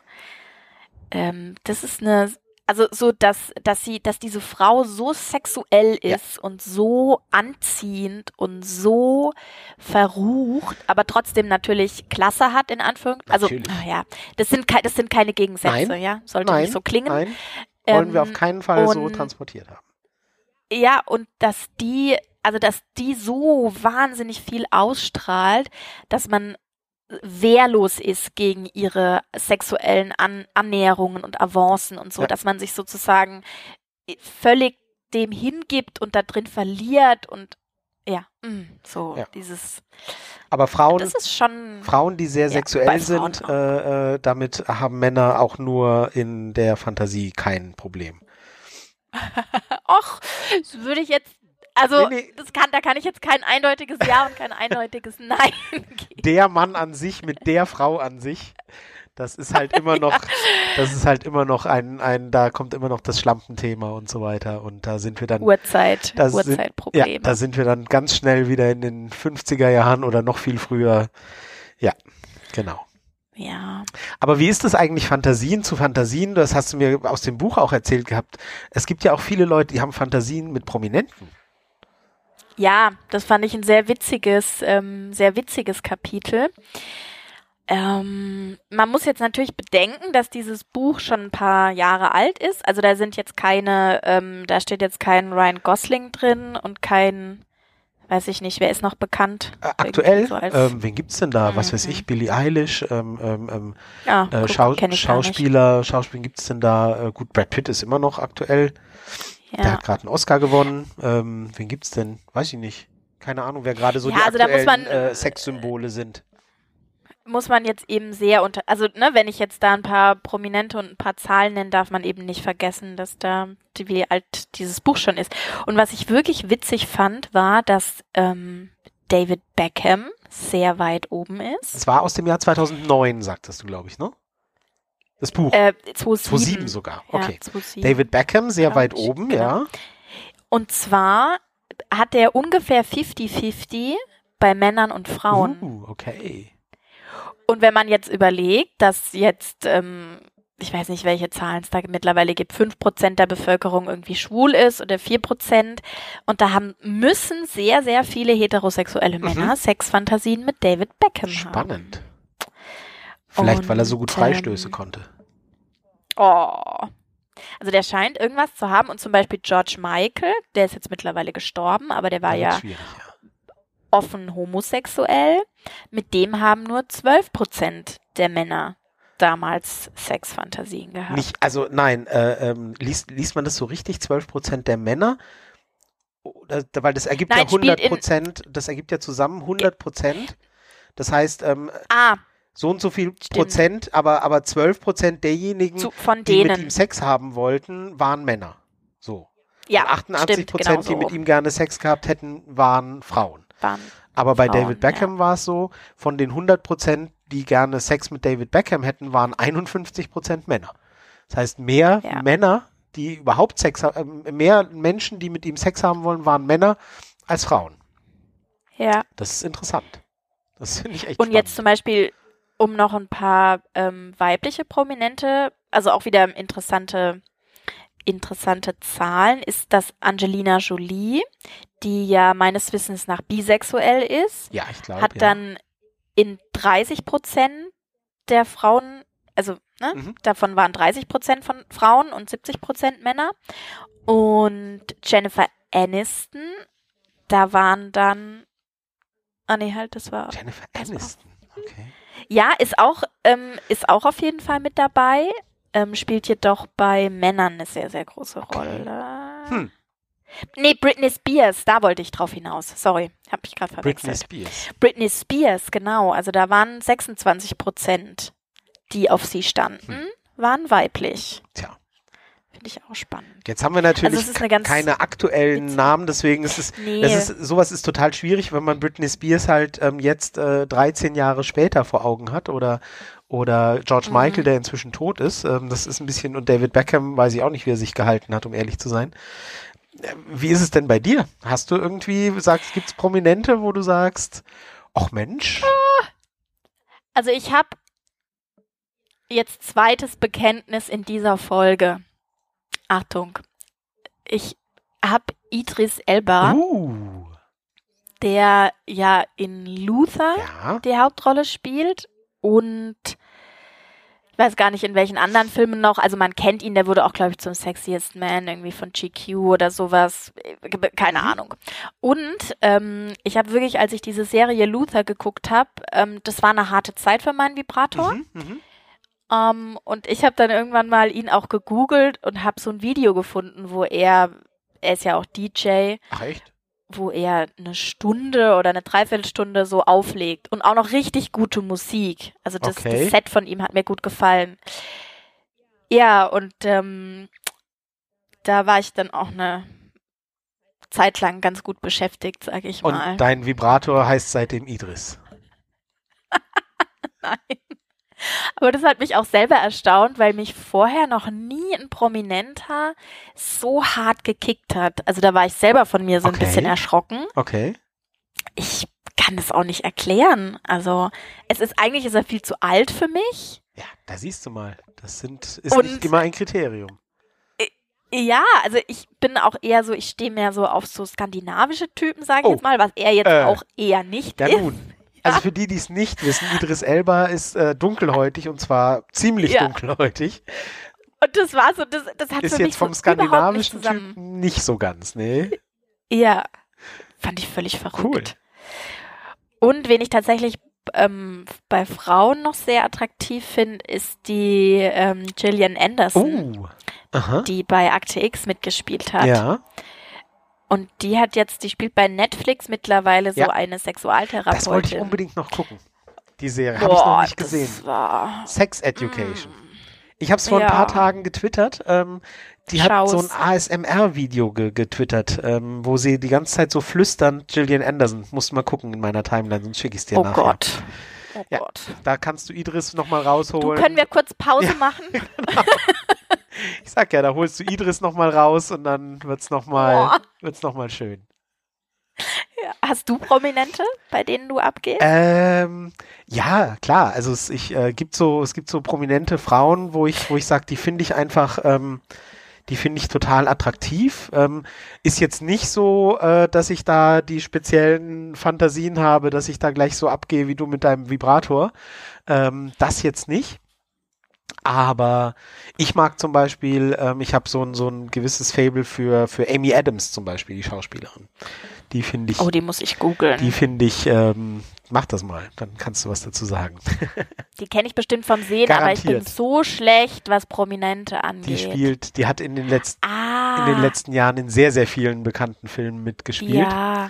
Ähm, das ist eine also so, dass, dass sie, dass diese Frau so sexuell ist ja. und so anziehend und so verrucht, aber trotzdem natürlich Klasse hat, in Anführungszeichen. Also, oh ja, das sind, das sind keine Gegensätze, nein. ja, sollte nein. nicht so klingen. Nein, wollen ähm, wir auf keinen Fall so transportiert haben. Ja, und dass die, also dass die so wahnsinnig viel ausstrahlt, dass man wehrlos ist gegen ihre sexuellen An Annäherungen und Avancen und so, ja. dass man sich sozusagen völlig dem hingibt und da drin verliert und ja, mm, so ja. dieses. Aber Frauen, Frauen, die sehr ja, sexuell sind, äh, äh, damit haben Männer auch nur in der Fantasie kein Problem. Och, das würde ich jetzt also, nee, nee. Das kann, da kann ich jetzt kein eindeutiges Ja und kein eindeutiges Nein geben. Der Mann an sich mit der Frau an sich, das ist halt immer noch, ja. das ist halt immer noch ein, ein, da kommt immer noch das Schlampenthema und so weiter. Und da sind wir dann. Uhrzeit, Uhrzeitprobleme. Ja, da sind wir dann ganz schnell wieder in den 50er Jahren oder noch viel früher. Ja, genau. Ja. Aber wie ist es eigentlich, Fantasien zu Fantasien? Das hast du mir aus dem Buch auch erzählt gehabt. Es gibt ja auch viele Leute, die haben Fantasien mit Prominenten. Ja, das fand ich ein sehr witziges, ähm, sehr witziges Kapitel. Ähm, man muss jetzt natürlich bedenken, dass dieses Buch schon ein paar Jahre alt ist. Also da sind jetzt keine, ähm, da steht jetzt kein Ryan Gosling drin und kein, weiß ich nicht, wer ist noch bekannt? Äh, aktuell? So ähm, wen gibt's denn da? Mhm. Was weiß ich, Billie Eilish, ähm, ähm, ähm ja, äh, Schau Schauspieler, Schauspieler gibt's denn da? Äh, gut, Brad Pitt ist immer noch aktuell. Ja. Der hat gerade einen Oscar gewonnen. Ähm, wen gibt's denn? Weiß ich nicht. Keine Ahnung, wer gerade so ja, die also aktuellen man, äh, Sexsymbole sind. Muss man jetzt eben sehr unter, also ne, wenn ich jetzt da ein paar Prominente und ein paar Zahlen nenne, darf man eben nicht vergessen, dass da wie alt dieses Buch schon ist. Und was ich wirklich witzig fand, war, dass ähm, David Beckham sehr weit oben ist. Es war aus dem Jahr 2009, sagtest du, glaube ich, ne? Das Buch. Äh, 2007. 2007 sogar. Okay. Ja, 2007. David Beckham, sehr weit oben, genau. ja. Und zwar hat er ungefähr 50-50 bei Männern und Frauen. Uh, okay. Und wenn man jetzt überlegt, dass jetzt, ähm, ich weiß nicht, welche Zahlen es da mittlerweile gibt, 5% der Bevölkerung irgendwie schwul ist oder 4%. Und da haben, müssen sehr, sehr viele heterosexuelle Männer mhm. Sexfantasien mit David Beckham Spannend. haben. Spannend. Vielleicht, und, weil er so gut Freistöße ähm, konnte. Oh. Also der scheint irgendwas zu haben und zum Beispiel George Michael, der ist jetzt mittlerweile gestorben, aber der war ja, ja, offen homosexuell. Mit dem haben nur 12 Prozent der Männer damals Sexfantasien gehabt. Nicht, also nein, äh, ähm, liest, liest man das so richtig? 12 Prozent der Männer? Oder, weil das ergibt nein, ja 100 Prozent, das ergibt ja zusammen 100 Prozent. Das heißt, ähm, ah, so und so viel Stimmt. Prozent, aber, aber 12 Prozent derjenigen, Zu, die mit ihm Sex haben wollten, waren Männer. So. Ja, und 88 Prozent, genau die mit ihm gerne Sex gehabt hätten, waren Frauen. Waren aber bei Frauen, David Beckham ja. war es so, von den 100 Prozent, die gerne Sex mit David Beckham hätten, waren 51 Prozent Männer. Das heißt, mehr ja. Männer, die überhaupt Sex haben, äh, mehr Menschen, die mit ihm Sex haben wollen, waren Männer als Frauen. Ja. Das ist interessant. Das finde ich echt Und spannend. jetzt zum Beispiel um noch ein paar ähm, weibliche Prominente, also auch wieder interessante, interessante Zahlen, ist, dass Angelina Jolie, die ja meines Wissens nach bisexuell ist, ja, ich glaub, hat ja. dann in 30 Prozent der Frauen, also ne, mhm. davon waren 30 Prozent von Frauen und 70 Prozent Männer. Und Jennifer Aniston, da waren dann, ah nee, halt, das war. Jennifer Aniston, okay. Ja, ist auch, ähm, ist auch auf jeden Fall mit dabei. Ähm, spielt jedoch bei Männern eine sehr, sehr große Rolle. Hm. Nee, Britney Spears, da wollte ich drauf hinaus. Sorry, habe ich gerade verwechselt. Britney Spears. Britney Spears, genau. Also da waren 26 Prozent, die auf sie standen, hm. waren weiblich. Tja. Finde ich auch spannend. Jetzt haben wir natürlich also keine aktuellen Namen, deswegen ist es, nee. ist, sowas ist total schwierig, wenn man Britney Spears halt ähm, jetzt äh, 13 Jahre später vor Augen hat oder oder George mhm. Michael, der inzwischen tot ist. Ähm, das ist ein bisschen, und David Beckham weiß ich auch nicht, wie er sich gehalten hat, um ehrlich zu sein. Äh, wie ist es denn bei dir? Hast du irgendwie, sagst, gibt es Prominente, wo du sagst, ach Mensch? Also ich habe Jetzt zweites Bekenntnis in dieser Folge. Achtung. Ich habe Idris Elba, Uh, der ja in Luther ja. die Hauptrolle spielt und ich weiß gar nicht in welchen anderen Filmen noch. Also man kennt ihn, der wurde auch, glaube ich, zum Sexiest Man irgendwie von GQ oder sowas. Äh, Keine Mhm. Ahnung. Und ähm, ich habe wirklich, als ich diese Serie Luther geguckt habe, ähm, das war eine harte Zeit für meinen Vibrator. Mhm, mhm. Ähm, und ich habe dann irgendwann mal ihn auch gegoogelt und habe so ein Video gefunden, wo er, er ist ja auch DJ, Ach echt? wo er eine Stunde oder eine Dreiviertelstunde so auflegt und auch noch richtig gute Musik. Also das, Okay. das Set von ihm hat mir gut gefallen. Ja, und ähm, da war ich dann auch eine Zeit lang ganz gut beschäftigt, sage ich Und mal. dein Vibrator heißt seitdem Idris. Nein. Aber das hat mich auch selber erstaunt, weil mich vorher noch nie ein Prominenter so hart gekickt hat. Also da war ich selber von mir so ein Okay. bisschen erschrocken. Okay. Ich kann das auch nicht erklären. Also es ist eigentlich ist er viel zu alt für mich. Ja, da siehst du mal. Das sind, ist Und- nicht immer ein Kriterium. Ja, also ich bin auch eher so, ich stehe mehr so auf so skandinavische Typen, sage ich Oh. jetzt mal, was er jetzt Äh. auch eher nicht Ja ist. nun. Also für die, die es nicht wissen, Idris Elba ist äh, dunkelhäutig und zwar ziemlich Ja. dunkelhäutig. Und das war so, das, das hat Ist für mich jetzt vom so nicht skandinavischen zusammen. Typen nicht so ganz, nee. Ja, fand ich völlig verrückt. Cool. Und wen ich tatsächlich ähm, bei Frauen noch sehr attraktiv finde, ist die ähm, Gillian Anderson, Oh. Die bei Akte X mitgespielt hat. Ja, Und die hat jetzt, die spielt bei Netflix mittlerweile so Ja. eine Sexualtherapeutin. das wollte ich unbedingt noch gucken. Die Serie habe ich noch nicht gesehen. Sex Education. Ich habe es vor Ja. ein paar Tagen getwittert. Ähm, die hat Schau's. so ein ASMR-Video ge getwittert, ähm, wo sie die ganze Zeit so flüstern, Gillian Anderson. Musst mal gucken in meiner Timeline, sonst schicke ich es dir oh nachher. Gott. Oh Ja. Gott. Da kannst du Idris nochmal Du, rausholen. können wir kurz Pause machen? ich sag ja, da holst du Idris nochmal raus und dann wird's nochmal wird's noch mal schön. Hast du Prominente, bei denen du abgehst? Ähm, ja, klar. Also es, ich, äh, gibt so, es gibt so prominente Frauen, wo ich, wo ich sage, die finde ich einfach, ähm, die finde ich total attraktiv. Ähm, ist jetzt nicht so, äh, dass ich da die speziellen Fantasien habe, dass ich da gleich so abgehe wie du mit deinem Vibrator. Ähm, das jetzt nicht. Aber ich mag zum Beispiel, ähm, ich habe so ein, so ein gewisses Fable für, für Amy Adams zum Beispiel, die Schauspielerin. Die finde ich, oh, die muss ich googeln. die finde ich, ähm, mach das mal, dann kannst du was dazu sagen. Die kenne ich bestimmt vom Sehen, aber ich bin Garantiert. so schlecht, was Prominente angeht. Die spielt, die hat in den letzten, ah, in den letzten Jahren in sehr, sehr vielen bekannten Filmen mitgespielt. Ja,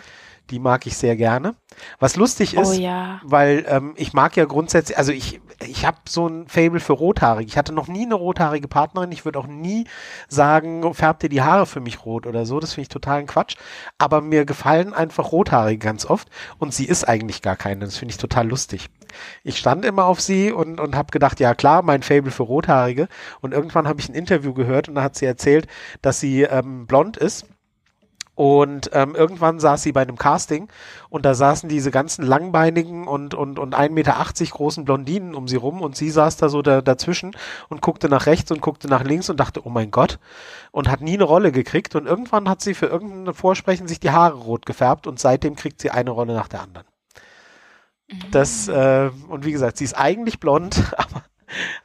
Die mag ich sehr gerne. Was lustig oh ist, ja. weil ähm, ich mag ja grundsätzlich, also ich, ich habe so ein Fable für Rothaarige. Ich hatte noch nie eine rothaarige Partnerin. Ich würde auch nie sagen, färbt dir die Haare für mich rot oder so. Das finde ich totalen Quatsch. Aber mir gefallen einfach Rothaarige ganz oft und sie ist eigentlich gar keine. Das finde ich total lustig. Ich stand immer auf sie und, und habe gedacht, ja klar, mein Fable für Rothaarige. Und irgendwann habe ich ein Interview gehört und da hat sie erzählt, dass sie ähm, blond ist. Und ähm, irgendwann saß sie bei einem Casting und da saßen diese ganzen langbeinigen und, und, und 1,80 Meter großen Blondinen um sie rum und sie saß da so da, dazwischen und guckte nach rechts und guckte nach links und dachte, oh mein Gott, und hat nie eine Rolle gekriegt und irgendwann hat sie für irgendein Vorsprechen sich die Haare rot gefärbt und seitdem kriegt sie eine Rolle nach der anderen. Das, äh, und wie gesagt, sie ist eigentlich blond, aber,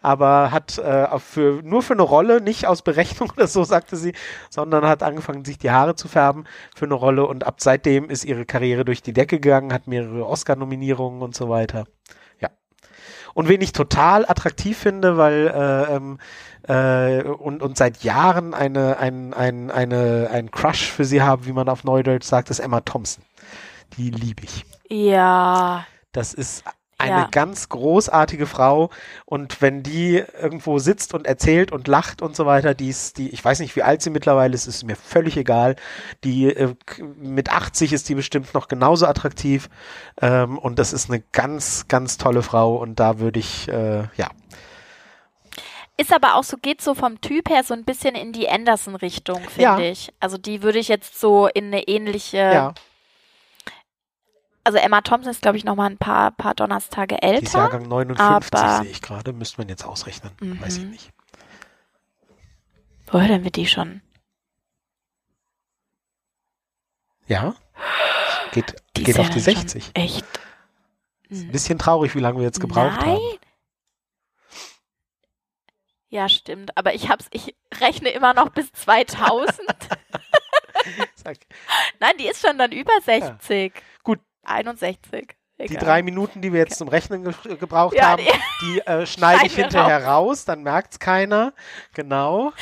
aber hat äh, für, nur für eine Rolle, nicht aus Berechnung oder so, sagte sie, sondern hat angefangen, sich die Haare zu färben für eine Rolle und ab seitdem ist ihre Karriere durch die Decke gegangen, hat mehrere Oscar-Nominierungen und so weiter. Ja. Und wen ich total attraktiv finde, weil äh, ähm, äh, und, und seit Jahren eine, ein, ein, eine, ein Crush für sie habe, wie man auf Neudeutsch sagt, ist Emma Thompson. Die liebe ich. Ja, Das ist eine Ja. ganz großartige Frau und wenn die irgendwo sitzt und erzählt und lacht und so weiter, die ist, die, ich weiß nicht, wie alt sie mittlerweile ist, ist mir völlig egal. Die äh, mit 80 ist die bestimmt noch genauso attraktiv ähm, und das ist eine ganz, ganz tolle Frau und da würde ich, äh, ja, ist aber auch so, geht so vom Typ her so ein bisschen in die Anderson-Richtung, finde Ja. ich. Also die würde ich jetzt so in eine ähnliche ja, also Emma Thompson ist, glaube ich, noch mal ein paar, paar Donnerstage älter. Die ist Jahrgang 59, sehe ich gerade. Müsste man jetzt ausrechnen. Mhm. Weiß ich nicht. Woher denn wird die schon? Ja. Geht, die geht auf die 60. Echt? Ist ein bisschen traurig, wie lange wir jetzt gebraucht Nein. haben. Ja, stimmt. Aber ich hab's, ich rechne immer noch bis 2000. Nein, die ist schon dann über 60. Ja. Gut. 61. Egal. Die drei Minuten, die wir jetzt zum Rechnen ge gebraucht ja, haben, die, die äh, schneide ich hinterher raus. dann merkt's keiner. Genau.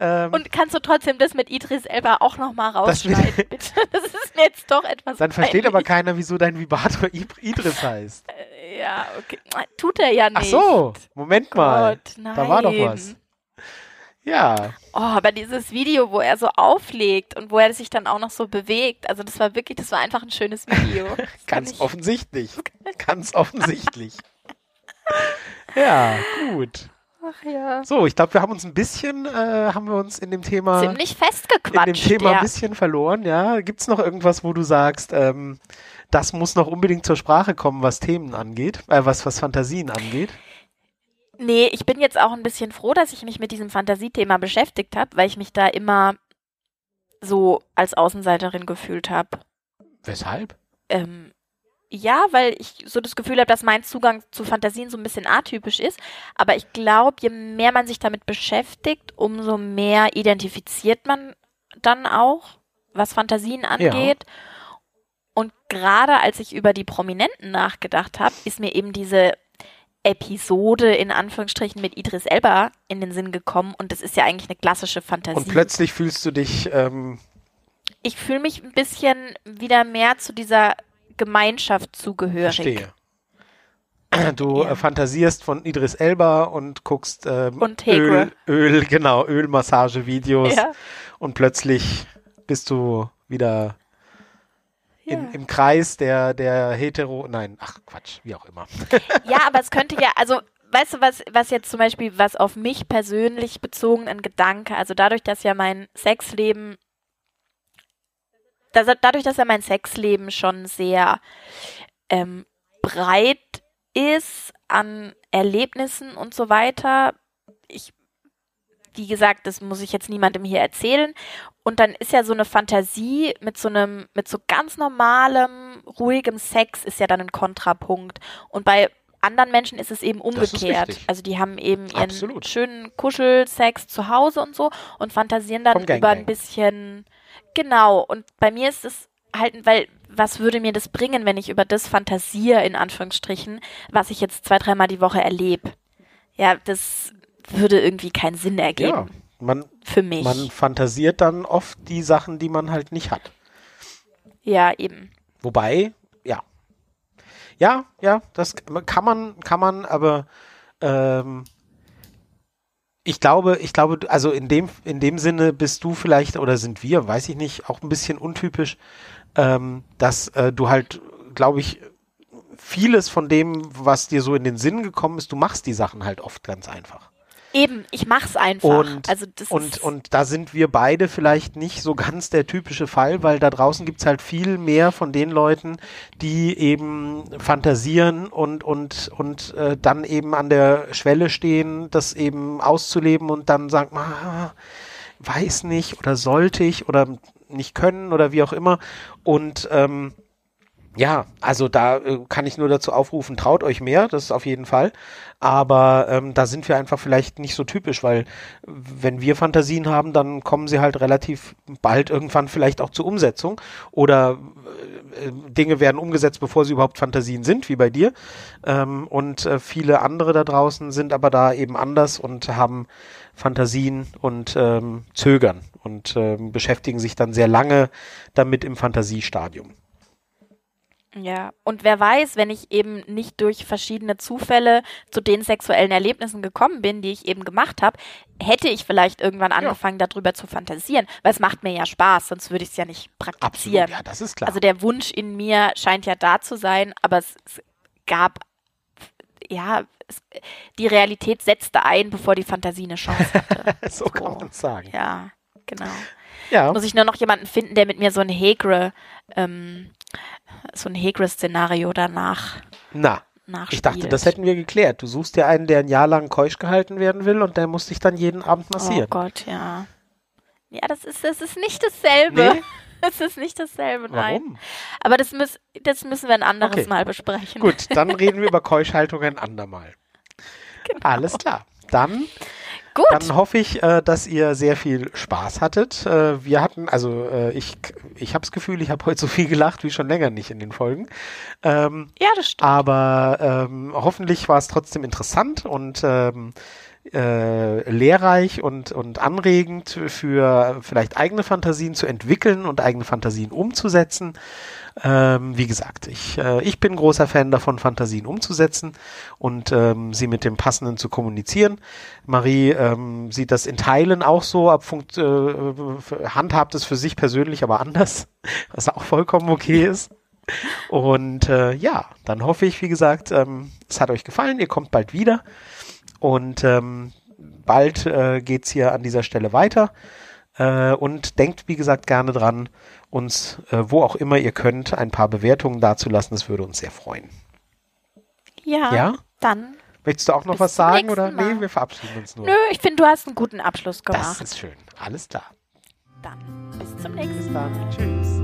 Ähm, und kannst du trotzdem das mit Idris Elba auch nochmal rausschneiden, das bitte? Das ist mir jetzt doch etwas Dann versteht aber keiner, wieso dein Vibrator Idris heißt. Äh, ja, okay. Tut er ja nicht. Ach so, Moment Gott, mal. Nein. Da war doch was. Ja. Oh, aber dieses Video, wo er so auflegt und wo er sich dann auch noch so bewegt, also das war wirklich, das war einfach ein schönes Video. Ganz offensichtlich. Ganz offensichtlich. ja, gut. Ach ja. So, ich glaube, wir haben uns ein bisschen, äh, haben wir uns in dem Thema ziemlich festgequatscht. In dem Thema ja. ein bisschen verloren, ja. Gibt es noch irgendwas, wo du sagst, ähm, das muss noch unbedingt zur Sprache kommen, was Themen angeht, äh, was, was Fantasien angeht? Nee, ich bin jetzt auch ein bisschen froh, dass ich mich mit diesem Fantasiethema beschäftigt habe, weil ich mich da immer so als Außenseiterin gefühlt habe. Weshalb? Ähm, ja, weil ich so das Gefühl habe, dass mein Zugang zu Fantasien so ein bisschen atypisch ist. Aber ich glaube, je mehr man sich damit beschäftigt, umso mehr identifiziert man dann auch, was Fantasien angeht. Ja. Und gerade als ich über die Prominenten nachgedacht habe, ist mir eben diese Episode in Anführungsstrichen mit Idris Elba in den Sinn gekommen. Und das ist ja eigentlich eine klassische Fantasie. Und plötzlich fühlst du dich. Ähm ich fühle mich ein bisschen wieder mehr zu dieser Gemeinschaft zugehörig. Verstehe. Du ja. fantasierst von Idris Elba und guckst ähm, und Öl, Öl, genau, Ölmassagevideos ja. und plötzlich bist du wieder in, ja. im Kreis der, der hetero, nein, ach Quatsch, wie auch immer. Ja, aber es könnte ja, also weißt du, was, was jetzt zum Beispiel, was auf mich persönlich bezogen ein Gedanke, also dadurch, dass ja mein Sexleben dass, dadurch, dass ja mein Sexleben schon sehr ähm, breit ist an Erlebnissen und so weiter, ich, wie gesagt, das muss ich jetzt niemandem hier erzählen. Und dann ist ja so eine Fantasie mit so einem, mit so ganz normalem, ruhigem Sex ist ja dann ein Kontrapunkt. Und bei anderen Menschen ist es eben umgekehrt. Also die haben eben ihren Absolut. schönen Kuschelsex zu Hause und so und fantasieren dann über ein bisschen Genau, und bei mir ist es halt, weil was würde mir das bringen, wenn ich über das fantasiere, in Anführungsstrichen, was ich jetzt zwei, dreimal die Woche erlebe? Ja, das würde irgendwie keinen Sinn ergeben. Ja, man, für mich. Man fantasiert dann oft die Sachen, die man halt nicht hat. Ja, eben. Wobei, ja. Ja, ja, das kann man, kann man, aber ähm, ich glaube, ich glaube, also in dem, in dem Sinne bist du vielleicht oder sind wir, weiß ich nicht, auch ein bisschen untypisch, ähm, dass äh, du halt, glaube ich, vieles von dem, was dir so in den Sinn gekommen ist, du machst die Sachen halt oft ganz einfach. Eben, ich mach's einfach. Und, also das und, und da sind wir beide vielleicht nicht so ganz der typische Fall, weil da draußen gibt's halt viel mehr von den Leuten, die eben fantasieren und, und, und äh, dann eben an der Schwelle stehen, das eben auszuleben und dann sagen, ah, weiß nicht oder sollte ich oder nicht können oder wie auch immer. Und ähm, ja, also da äh, kann ich nur dazu aufrufen, traut euch mehr, das ist auf jeden Fall. Aber ähm, da sind wir einfach vielleicht nicht so typisch, weil wenn wir Fantasien haben, dann kommen sie halt relativ bald irgendwann vielleicht auch zur Umsetzung oder äh, Dinge werden umgesetzt, bevor sie überhaupt Fantasien sind, wie bei dir. Ähm, und äh, viele andere da draußen sind aber da eben anders und haben Fantasien und ähm, zögern und ähm, beschäftigen sich dann sehr lange damit im Fantasiestadium. Ja, und wer weiß, wenn ich eben nicht durch verschiedene Zufälle zu den sexuellen Erlebnissen gekommen bin, die ich eben gemacht habe, hätte ich vielleicht irgendwann angefangen, ja. darüber zu fantasieren. Weil es macht mir ja Spaß, sonst würde ich es ja nicht praktizieren. Absolut, ja, das ist klar. Also der Wunsch in mir scheint ja da zu sein, aber es, es gab, ja, es, die Realität setzte ein, bevor die Fantasie eine Chance hatte. so, so kann man sagen. Ja, genau. Ja. Muss ich nur noch jemanden finden, der mit mir so ein Hegre ähm, so ein Hegris-Szenario danach Na, ich dachte, das hätten wir geklärt. Du suchst dir einen, der ein Jahr lang keusch gehalten werden will und der muss dich dann jeden Abend Oh massieren. Gott, ja. Ja, das ist, das ist nicht dasselbe. Nee? Das ist nicht dasselbe, nein. Warum? Aber das, müß, das müssen wir ein anderes Okay. Mal besprechen. Gut, dann reden wir über Keuschhaltung ein andermal. Alles klar. Dann Gut. Dann hoffe ich, äh, dass ihr sehr viel Spaß hattet. Äh, wir hatten, also äh, ich, ich habe das Gefühl, ich habe heute so viel gelacht wie schon länger nicht in den Folgen. Ähm, ja, das stimmt. aber ähm, hoffentlich war es trotzdem interessant und ähm, äh, lehrreich und, und anregend für vielleicht eigene Fantasien zu entwickeln und eigene Fantasien umzusetzen. Ähm, wie gesagt, ich, äh, ich bin großer Fan davon, Fantasien umzusetzen und ähm, sie mit dem Passenden zu kommunizieren. Marie ähm, sieht das in Teilen auch so, ab funkt, äh, handhabt es für sich persönlich aber anders, was auch vollkommen okay ist. Und äh, ja, dann hoffe ich, wie gesagt, ähm, es hat euch gefallen, ihr kommt bald wieder und ähm, bald äh, geht's hier an dieser Stelle weiter. Äh, und denkt, wie gesagt, gerne dran, uns, äh, wo auch immer ihr könnt, ein paar Bewertungen dazulassen. Das würde uns sehr freuen. ja, Ja? dann. Möchtest du auch noch was sagen oder? Mal. Nee, wir verabschieden uns nur. Nö, ich finde, du hast einen guten Abschluss das gemacht. ist schön. Alles klar. Dann bis zum nächsten dann. Tschüss.